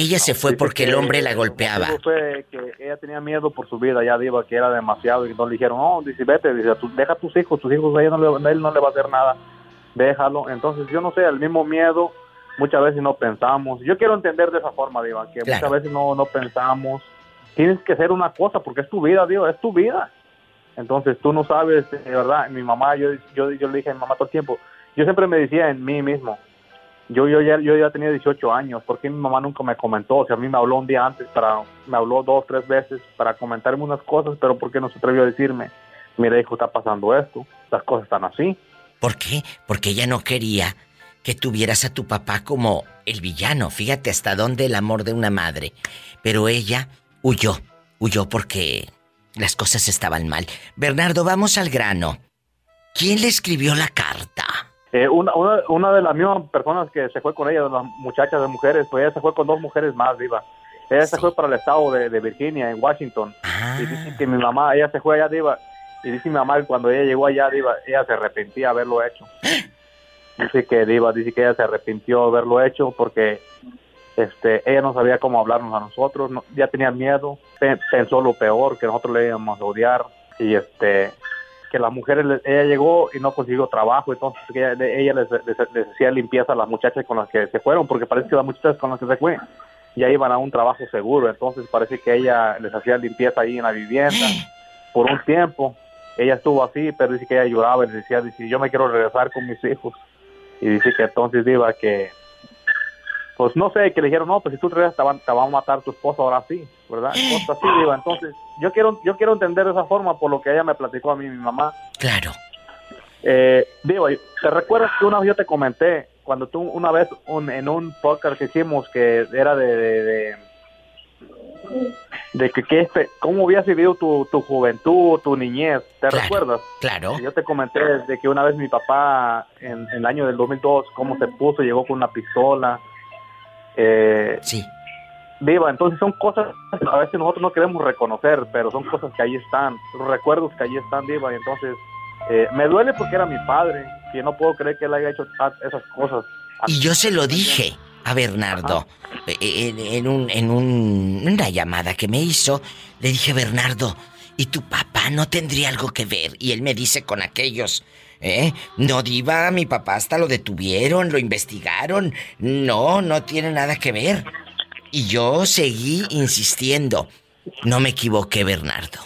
Ella se fue porque el hombre la golpeaba. Fue que ella tenía miedo por su vida, ya diva, que era demasiado y no le dijeron, no, dice, vete, dice, tú, deja a tus hijos, tus hijos a ella no le, él no le va a hacer nada, déjalo. Entonces, yo no sé, el mismo miedo, muchas veces no pensamos. Yo quiero entender de esa forma, diva, que Claro. muchas veces no, no pensamos. Tienes que hacer una cosa porque es tu vida, diva, es tu vida. Entonces, tú no sabes, de verdad, mi mamá, yo, yo, yo le dije a mi mamá todo el tiempo, yo siempre me decía en mí mismo, yo, yo, ya, yo ya tenía 18 años, ¿por qué mi mamá nunca me comentó? O sea, a mí me habló un día antes, para, me habló dos, tres veces para comentarme unas cosas, pero ¿por qué no se atrevió a decirme? Mira, hijo, está pasando esto, las cosas están así. ¿Por qué? Porque ella no quería que tuvieras a tu papá como el villano. Fíjate hasta dónde el amor de una madre. Pero ella huyó, huyó porque las cosas estaban mal. Bernardo, vamos al grano. ¿Quién le escribió la carta? Eh, una, una, una de las mismas personas que se fue con ella, de las muchachas de mujeres, pues ella se fue con dos mujeres más, viva. Ella se fue para el estado de, de Virginia, en Washington. Y dice que mi mamá, ella se fue allá, diva. Y dice mi mamá que cuando ella llegó allá, diva, ella se arrepentía de haberlo hecho. Dice que, diva, dice que ella se arrepintió de haberlo hecho porque Este, ella no sabía cómo hablarnos a nosotros, no- ya tenía miedo, pe- pensó lo peor, que nosotros le íbamos a odiar y este que las mujeres, ella llegó y no consiguió trabajo, entonces ella, ella les, les- les hacía limpieza a las muchachas con las que se fueron, porque parece que las muchachas con las que se fue ya iban a un trabajo seguro, entonces parece que ella les hacía limpieza ahí en la vivienda por un tiempo. Ella estuvo así, pero dice que ella lloraba y decía, dice, yo me quiero regresar con mis hijos. Y dice que entonces iba que, pues no sé, que le dijeron, no, pues si tú regresas te, van- te va a matar tu esposo ahora sí, ¿verdad? Cosas así, diva. Entonces, yo quiero, yo quiero entender de esa forma por lo que ella me platicó a mí, mi mamá. Claro. Eh, digo, ¿te recuerdas que una vez yo te comenté, cuando tú una vez un- en un podcast que hicimos que era de... de, de- de que, que este, cómo habías vivido tu, tu juventud, tu niñez, ¿te recuerdas? Claro. Yo te comenté de que una vez mi papá, en, en el año del 2002, cómo se puso, llegó con una pistola. Eh, sí. Viva, entonces son cosas que a veces nosotros no queremos reconocer, pero son cosas que ahí están, recuerdos que ahí están, Diva, y entonces eh, me duele porque era mi padre, que no puedo creer que él haya hecho esas cosas. Y yo se lo dije a Bernardo eh, en, en un, en un- una llamada que me hizo. Le dije, Bernardo, ¿y tu papá no tendría algo que ver? Y él me dice con aquellos, ¿eh? No, diva, mi papá hasta lo detuvieron, lo investigaron. No, no tiene nada que ver. Y yo seguí insistiendo. No me equivoqué, Bernardo.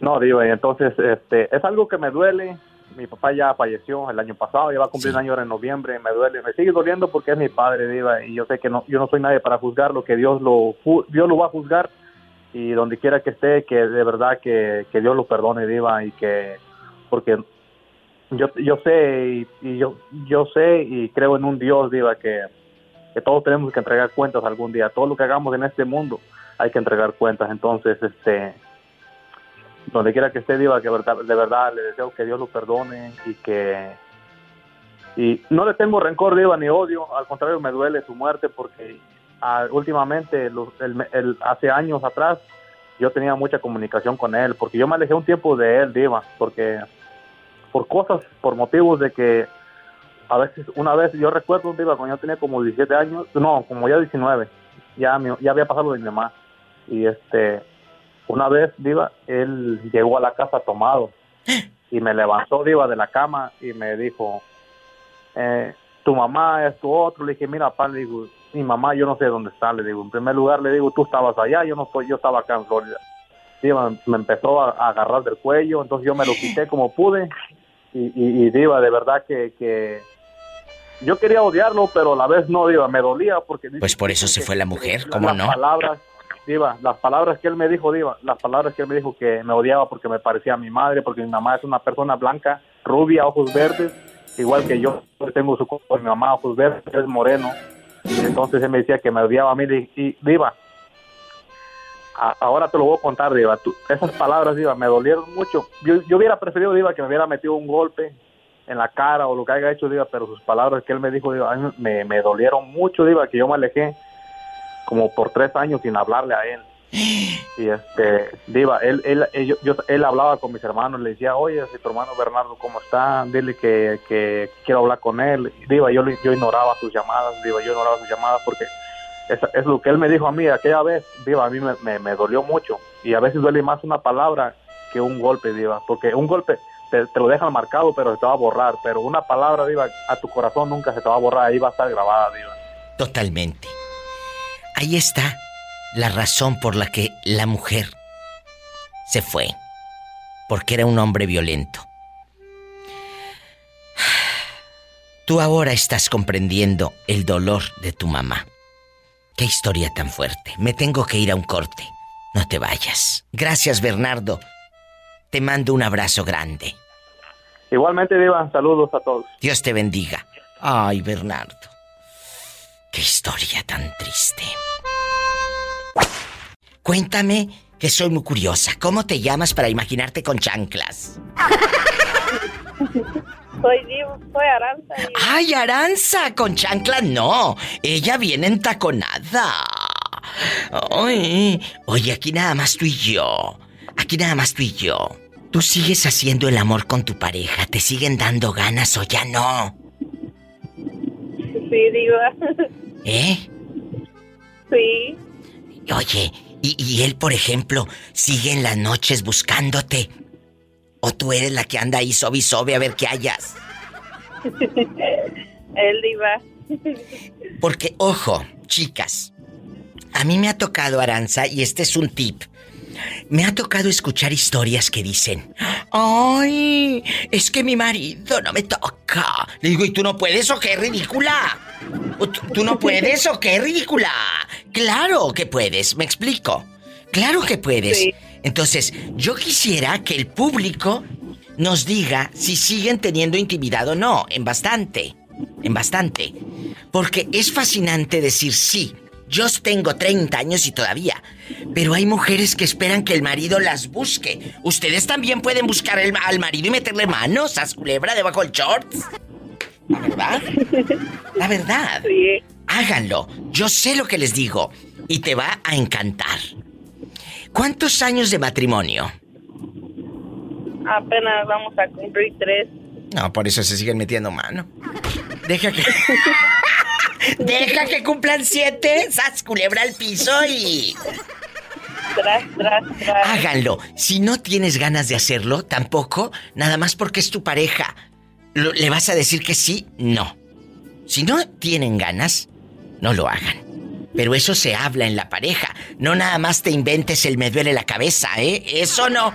No, Diva, y entonces este, es algo que me duele. Mi papá ya falleció el año pasado, ya va a cumplir un año ahora en noviembre, me duele, me sigue doliendo porque es mi padre, Diva, y yo sé que no, yo no soy nadie para juzgarlo, que Dios lo, Dios lo va a juzgar y donde quiera que esté, que de verdad que, que Dios lo perdone, Diva, y que, porque yo, yo sé y, y yo, yo sé y creo en un Dios, Diva, que, que todos tenemos que entregar cuentas algún día, todo lo que hagamos en este mundo hay que entregar cuentas, entonces, este, donde quiera que esté Diva, que de verdad le deseo que Dios lo perdone y que y no le tengo rencor Diva ni odio, al contrario me duele su muerte porque ah, últimamente los- el- el- hace años atrás yo tenía mucha comunicación con él porque yo me alejé un tiempo de él Diva porque por cosas, por motivos de que a veces, una vez, yo recuerdo, Diva, cuando yo tenía como 17 años, no, como ya 19, ya, mi- ya había pasado de mi mamá. Y este, una vez, Diva, él llegó a la casa tomado y me levantó, Diva, de la cama y me dijo, eh, tu mamá es tu otro. Le dije, mira, papá, le digo, mi mamá, yo no sé dónde está. Le digo, en primer lugar, le digo, tú estabas allá, yo no estoy, yo estaba acá en Florida. Diva, me empezó a, agarrar del cuello, entonces yo me lo quité como pude. Y, y, de verdad que, que yo quería odiarlo, pero a la vez no, Diva, me dolía porque... Pues por eso se fue la mujer, las ¿cómo no? palabras, Diva, las palabras que él me dijo, Diva, las palabras que él me dijo que me odiaba porque me parecía a mi madre, porque mi mamá es una persona blanca, rubia, ojos verdes, igual que yo, tengo su mi mamá ojos verdes, es moreno, y entonces él me decía que me odiaba a mí, y, y, Diva, a- ahora te lo voy a contar, Diva, tú- esas palabras, Diva, me dolieron mucho, yo, yo hubiera preferido, Diva, que me hubiera metido un golpe en la cara o lo que haya hecho, Diva, pero sus palabras que él me dijo, Diva, a mí me, me dolieron mucho, Diva, que yo me alejé como por tres años sin hablarle a él. Y este, Diva, él, él, él, yo- yo- él hablaba con mis hermanos, le decía, oye, si tu hermano Bernardo, ¿cómo está? Dile que, que quiero hablar con él. Diva, yo, yo ignoraba sus llamadas, Diva, yo ignoraba sus llamadas porque es, es lo que él me dijo a mí aquella vez, Diva, a mí me, me, me dolió mucho. Y a veces duele más una palabra que un golpe, Diva, porque un golpe te, lo dejan marcado, pero se te va a borrar. Pero una palabra, Diva, a tu corazón nunca se te va a borrar, ahí va a estar grabada, Diva. Totalmente. Ahí está la razón por la que la mujer se fue. Porque era un hombre violento. Tú ahora estás comprendiendo el dolor de tu mamá. Qué historia tan fuerte. Me tengo que ir a un corte. No te vayas. Gracias, Bernardo. Te mando un abrazo grande. Igualmente, Diva, saludos a todos. Dios te bendiga. Ay, Bernardo. Qué historia tan triste. Cuéntame, que soy muy curiosa. ¿Cómo te llamas para imaginarte con chanclas? Soy Diva, soy Aranza. ¡Ay, Aranza! Con chanclas no. Ella viene entaconada. Ay, oye, aquí nada más tú y yo. Aquí nada más tú y yo. ¿Tú sigues haciendo el amor con tu pareja? ¿Te siguen dando ganas o ya no? Sí, Diva. ¿Eh? Sí. Oye, y, y él, por ejemplo, sigue en las noches buscándote. O tú eres la que anda ahí sobe y sobe a ver qué hayas. Él diva. Porque, ojo, chicas, a mí me ha tocado, Aranza, y este es un tip. Me ha tocado escuchar historias que dicen, ay, es que mi marido no me toca. Le digo, ¿y tú no puedes o qué ridícula? ¿O tú, tú no puedes o qué ridícula? Claro que puedes, me explico. Claro que puedes. Entonces, yo quisiera que el público nos diga si siguen teniendo intimidad o no, en bastante, en bastante. Porque es fascinante decir sí. Yo tengo 30 años y todavía. Pero hay mujeres que esperan que el marido las busque. Ustedes también pueden buscar el- al marido y meterle manos a culebra debajo del shorts. ¿La verdad? La verdad. Háganlo. Yo sé lo que les digo. Y te va a encantar. ¿Cuántos años de matrimonio? Apenas vamos a cumplir tres. No, por eso se siguen metiendo mano. Deja que. Deja que cumplan siete. Sas culebra al piso y. Tras, tras, tras. Háganlo. Si no tienes ganas de hacerlo, tampoco, nada más porque es tu pareja. ¿Le vas a decir que sí? No. Si no tienen ganas, no lo hagan. Pero eso se habla en la pareja. No nada más te inventes el me duele la cabeza, ¿eh? Eso no.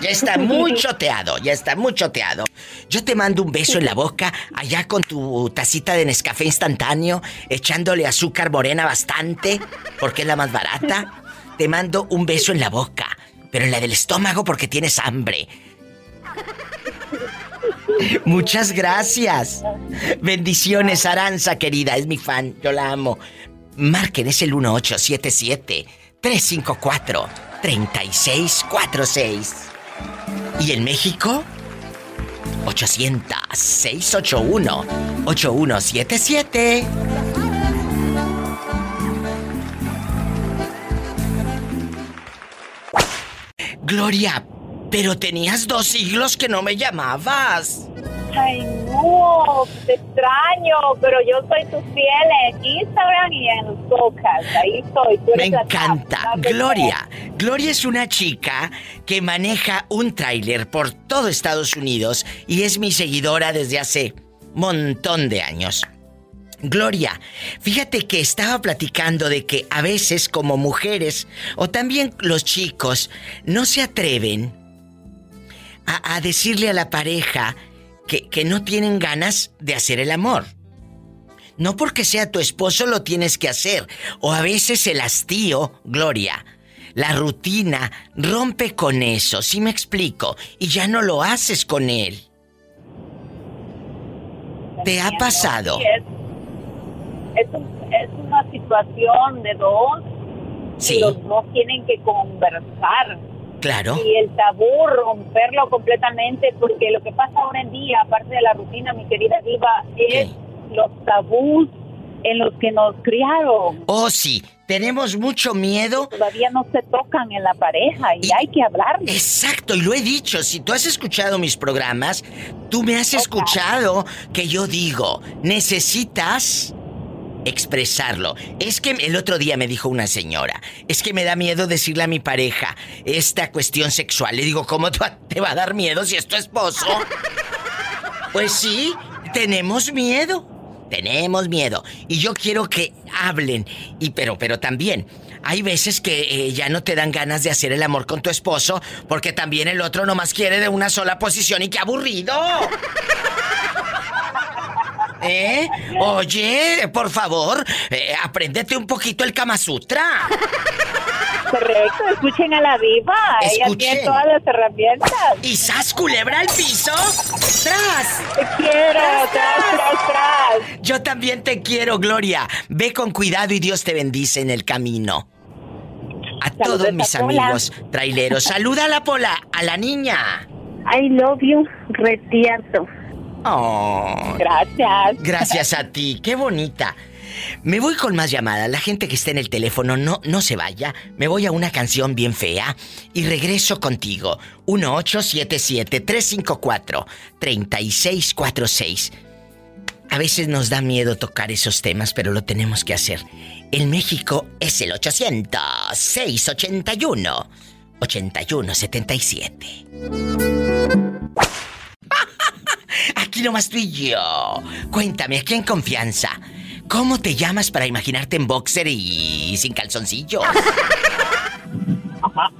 Ya está muy choteado, ya está muy choteado. Yo te mando un beso en la boca, allá con tu tacita de Nescafé instantáneo, echándole azúcar morena bastante, porque es la más barata. Te mando un beso en la boca, pero en la del estómago porque tienes hambre. Muchas gracias. Bendiciones, Aranza, querida. Es mi fan. Yo la amo. Marquen, es el 1877-354-3646. ¿Y en México? 800-681-8177. Gloria, pero tenías dos siglos que no me llamabas. Ay, no, te extraño, pero yo soy tu fiel en Instagram y en los podcasts. Ahí estoy. Tú Me eres la encanta. Gloria. Gloria es una chica que maneja un tráiler por todo Estados Unidos y es mi seguidora desde hace montón de años. Gloria, fíjate que estaba platicando de que a veces como mujeres o también los chicos no se atreven a, a decirle a la pareja que, que no tienen ganas de hacer el amor. No porque sea tu esposo lo tienes que hacer. O a veces el hastío, Gloria, la rutina, rompe con eso, ¿sí me explico? Y ya no lo haces con él. ¿Te ha pasado? Sí, es, es, un- es una situación de dos Sí. y los dos tienen que conversar. Claro. Y el tabú, romperlo completamente, porque lo que pasa ahora en día, aparte de la rutina, mi querida Diva, es los tabús en los que nos criaron. Oh, sí. Tenemos mucho miedo. Todavía no se tocan en la pareja y, hay que hablar. Exacto, y lo he dicho, si tú has escuchado mis programas, tú me has escuchado que yo digo, necesitas expresarlo. Es que el otro día me dijo una señora, es que me da miedo decirle a mi pareja esta cuestión sexual. Le digo, ¿cómo te va- a dar miedo si es tu esposo? Pues sí, tenemos miedo. Tenemos miedo. Y yo quiero que hablen. Y pero, pero también. Hay veces que eh, ya no te dan ganas de hacer el amor con tu esposo porque también el otro nomás quiere de una sola posición y qué aburrido. ¿Eh? Oye, por favor, eh, apréndete un poquito el Kama Sutra. Correcto, escuchen a la diva. Ella Escuchen. tiene todas las herramientas. ¿Y sas culebra al piso? ¡Tras! Te quiero, tras, tras, tras. Yo también te quiero, Gloria. Ve con cuidado y Dios te bendice en el camino. A todos mis a amigos traileros. Saluda a la Pola, a la niña. I love you, retierto. Oh. Gracias. Gracias a ti, qué bonita. Me voy con más llamadas. La gente que está en el teléfono no, no se vaya. Me voy a una canción bien fea y regreso contigo. 1877-354-3646. A veces nos da miedo tocar esos temas, pero lo tenemos que hacer. En México es el 800-681. 8177. Aquí nomás tú y yo. Cuéntame, aquí en confianza. ¿Cómo te llamas para imaginarte en boxer y sin calzoncillos?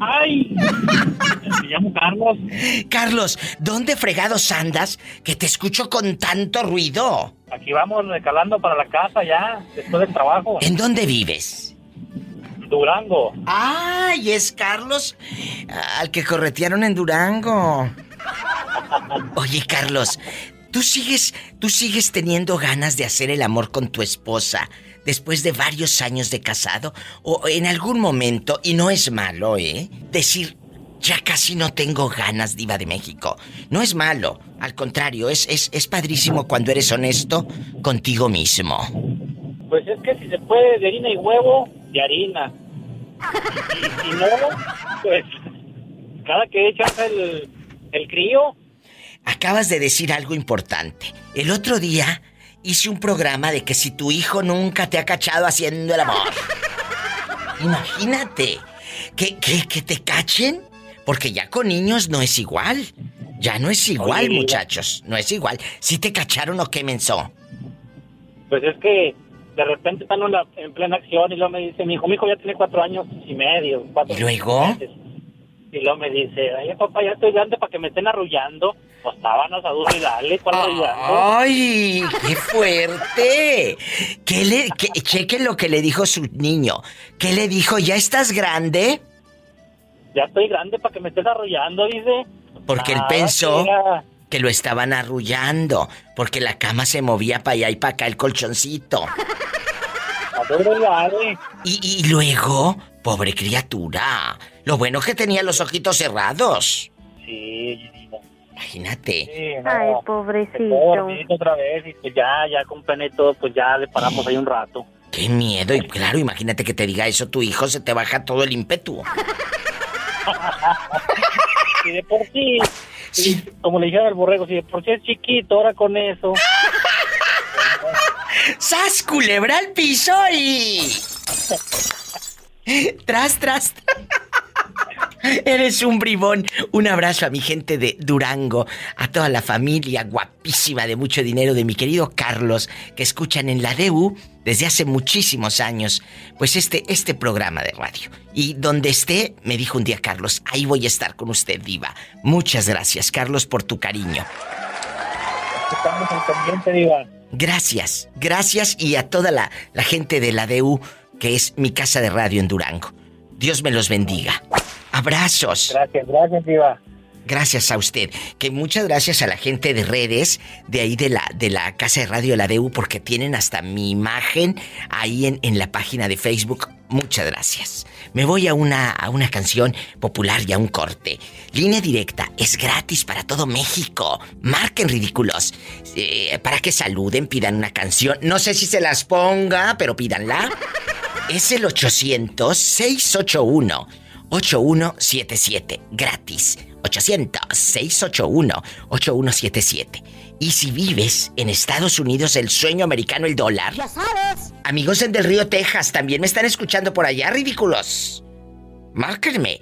¡Ay! Me llamo Carlos. Carlos, ¿dónde fregados andas que te escucho con tanto ruido? Aquí vamos recalando para la casa ya, después del trabajo. ¿En dónde vives? Durango. ¡Ay, es Carlos! Al que corretearon en Durango. Oye, Carlos, ¿tú sigues, tú sigues teniendo ganas de hacer el amor con tu esposa después de varios años de casado? O en algún momento, y no es malo, ¿eh? Decir, ya casi no tengo ganas, diva de México. No es malo, al contrario, es, es, es padrísimo cuando eres honesto contigo mismo. Pues es que si se puede de harina y huevo, de harina. Y si no, pues cada que echas el, el crío, Acabas de decir algo importante. El otro día hice un programa de que si tu hijo nunca te ha cachado haciendo el amor. Imagínate. Que, que, que te cachen. Porque ya con niños no es igual. Ya no es igual, Oye, muchachos. No es igual. Si te cacharon o qué menso. pues es que de repente están en, la- en plena acción y luego me dice, mi hijo, mi hijo ya tiene cuatro años y medio. Cuatro, ¿Y luego? meses". Y luego me dice, ay papá, ya estoy grande para que me estén arrullando. Pues sábanas a duro y dale, ¿cuál arrullando? ¡Ay! ¡Qué fuerte! ¿Qué le, qué- chequen lo que le dijo su niño. ¿Qué le dijo? ¿Ya estás grande? Ya estoy grande para que me estés arrullando, dice. Porque él Nada, pensó que lo estaban arrullando. Porque la cama se movía para allá y para acá el colchoncito. a duro y dale. Y, y luego, pobre criatura. Lo bueno que tenía los ojitos cerrados. Sí. Imagínate. Sí, no. Ay, pobrecito. otra vez y pues ya, ya con pene y todo, pues ya le paramos ahí un rato. Qué miedo. Y claro, imagínate que te diga eso tu hijo, se te baja todo el ímpetu. Y de por sí, y como le dijeron al borrego, si de por sí es chiquito, ahora con eso. ¡Sas, culebra al piso y... tras, tras. Eres un bribón. Un abrazo a mi gente de Durango, a toda la familia guapísima de mucho dinero de mi querido Carlos, que escuchan en la DU desde hace muchísimos años, pues este, este programa de radio. Y donde esté, me dijo un día Carlos, ahí voy a estar con usted, Diva. Muchas gracias, Carlos, por tu cariño. Estamos pendiente, diva. Gracias, gracias y a toda la, la gente de la DU, que es mi casa de radio en Durango. Dios me los bendiga. Abrazos. Gracias, gracias, diva. Gracias a usted. Que muchas gracias a la gente de redes de ahí de la, de la Casa de Radio de la DU porque tienen hasta mi imagen ahí en, en la página de Facebook. Muchas gracias. Me voy a una, a una canción popular y a un corte. Línea directa, es gratis para todo México. Marquen ridículos. Eh, para que saluden, pidan una canción. No sé si se las ponga, pero pídanla. Es el 800-681-8177. Gratis. 800-681-8177. Y si vives en Estados Unidos, el sueño americano, el dólar. Ya sabes. Amigos en Del Río, Texas, también me están escuchando por allá, ridículos. Márquenme.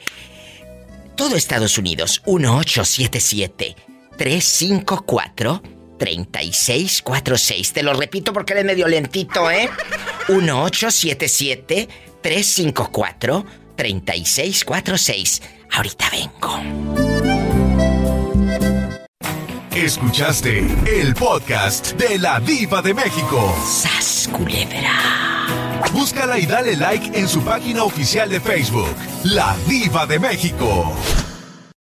Todo Estados Unidos, 1877-354-3646. Te lo repito porque eres medio lentito, ¿eh? 1877-354-3646. Ahorita vengo. Escuchaste el podcast de la Diva de México. ¡Sas, culebra! Búscala y dale like en su página oficial de Facebook, La Diva de México.